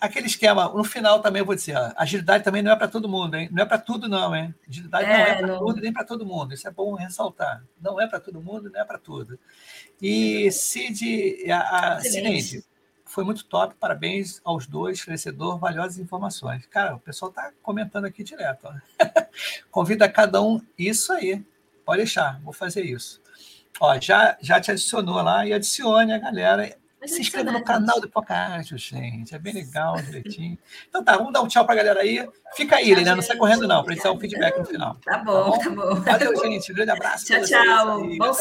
aquele esquema, no final também eu vou dizer, agilidade também não é para todo mundo, hein? Não é para tudo, não, hein? Agilidade é, não é para tudo nem para todo mundo. Isso é bom ressaltar. Não é para todo mundo, não é para tudo. E Cid, a, a Cid, foi muito top, parabéns aos dois, esclarecedor, valiosas informações. Cara, o pessoal está comentando aqui direto. Convida cada um, isso aí. Pode deixar, vou fazer isso. Ó, já, já te adicionou lá e adicione a galera se inscreva no canal do Pocahontas, gente. É bem legal, direitinho. Então tá, vamos dar um tchau pra galera aí. Fica aí, né? Não sai correndo, não, pra gente dar um feedback no final. Tá bom, tá bom. Tá bom. Valeu, gente. Um grande abraço. Tchau, tchau. Bom sábado.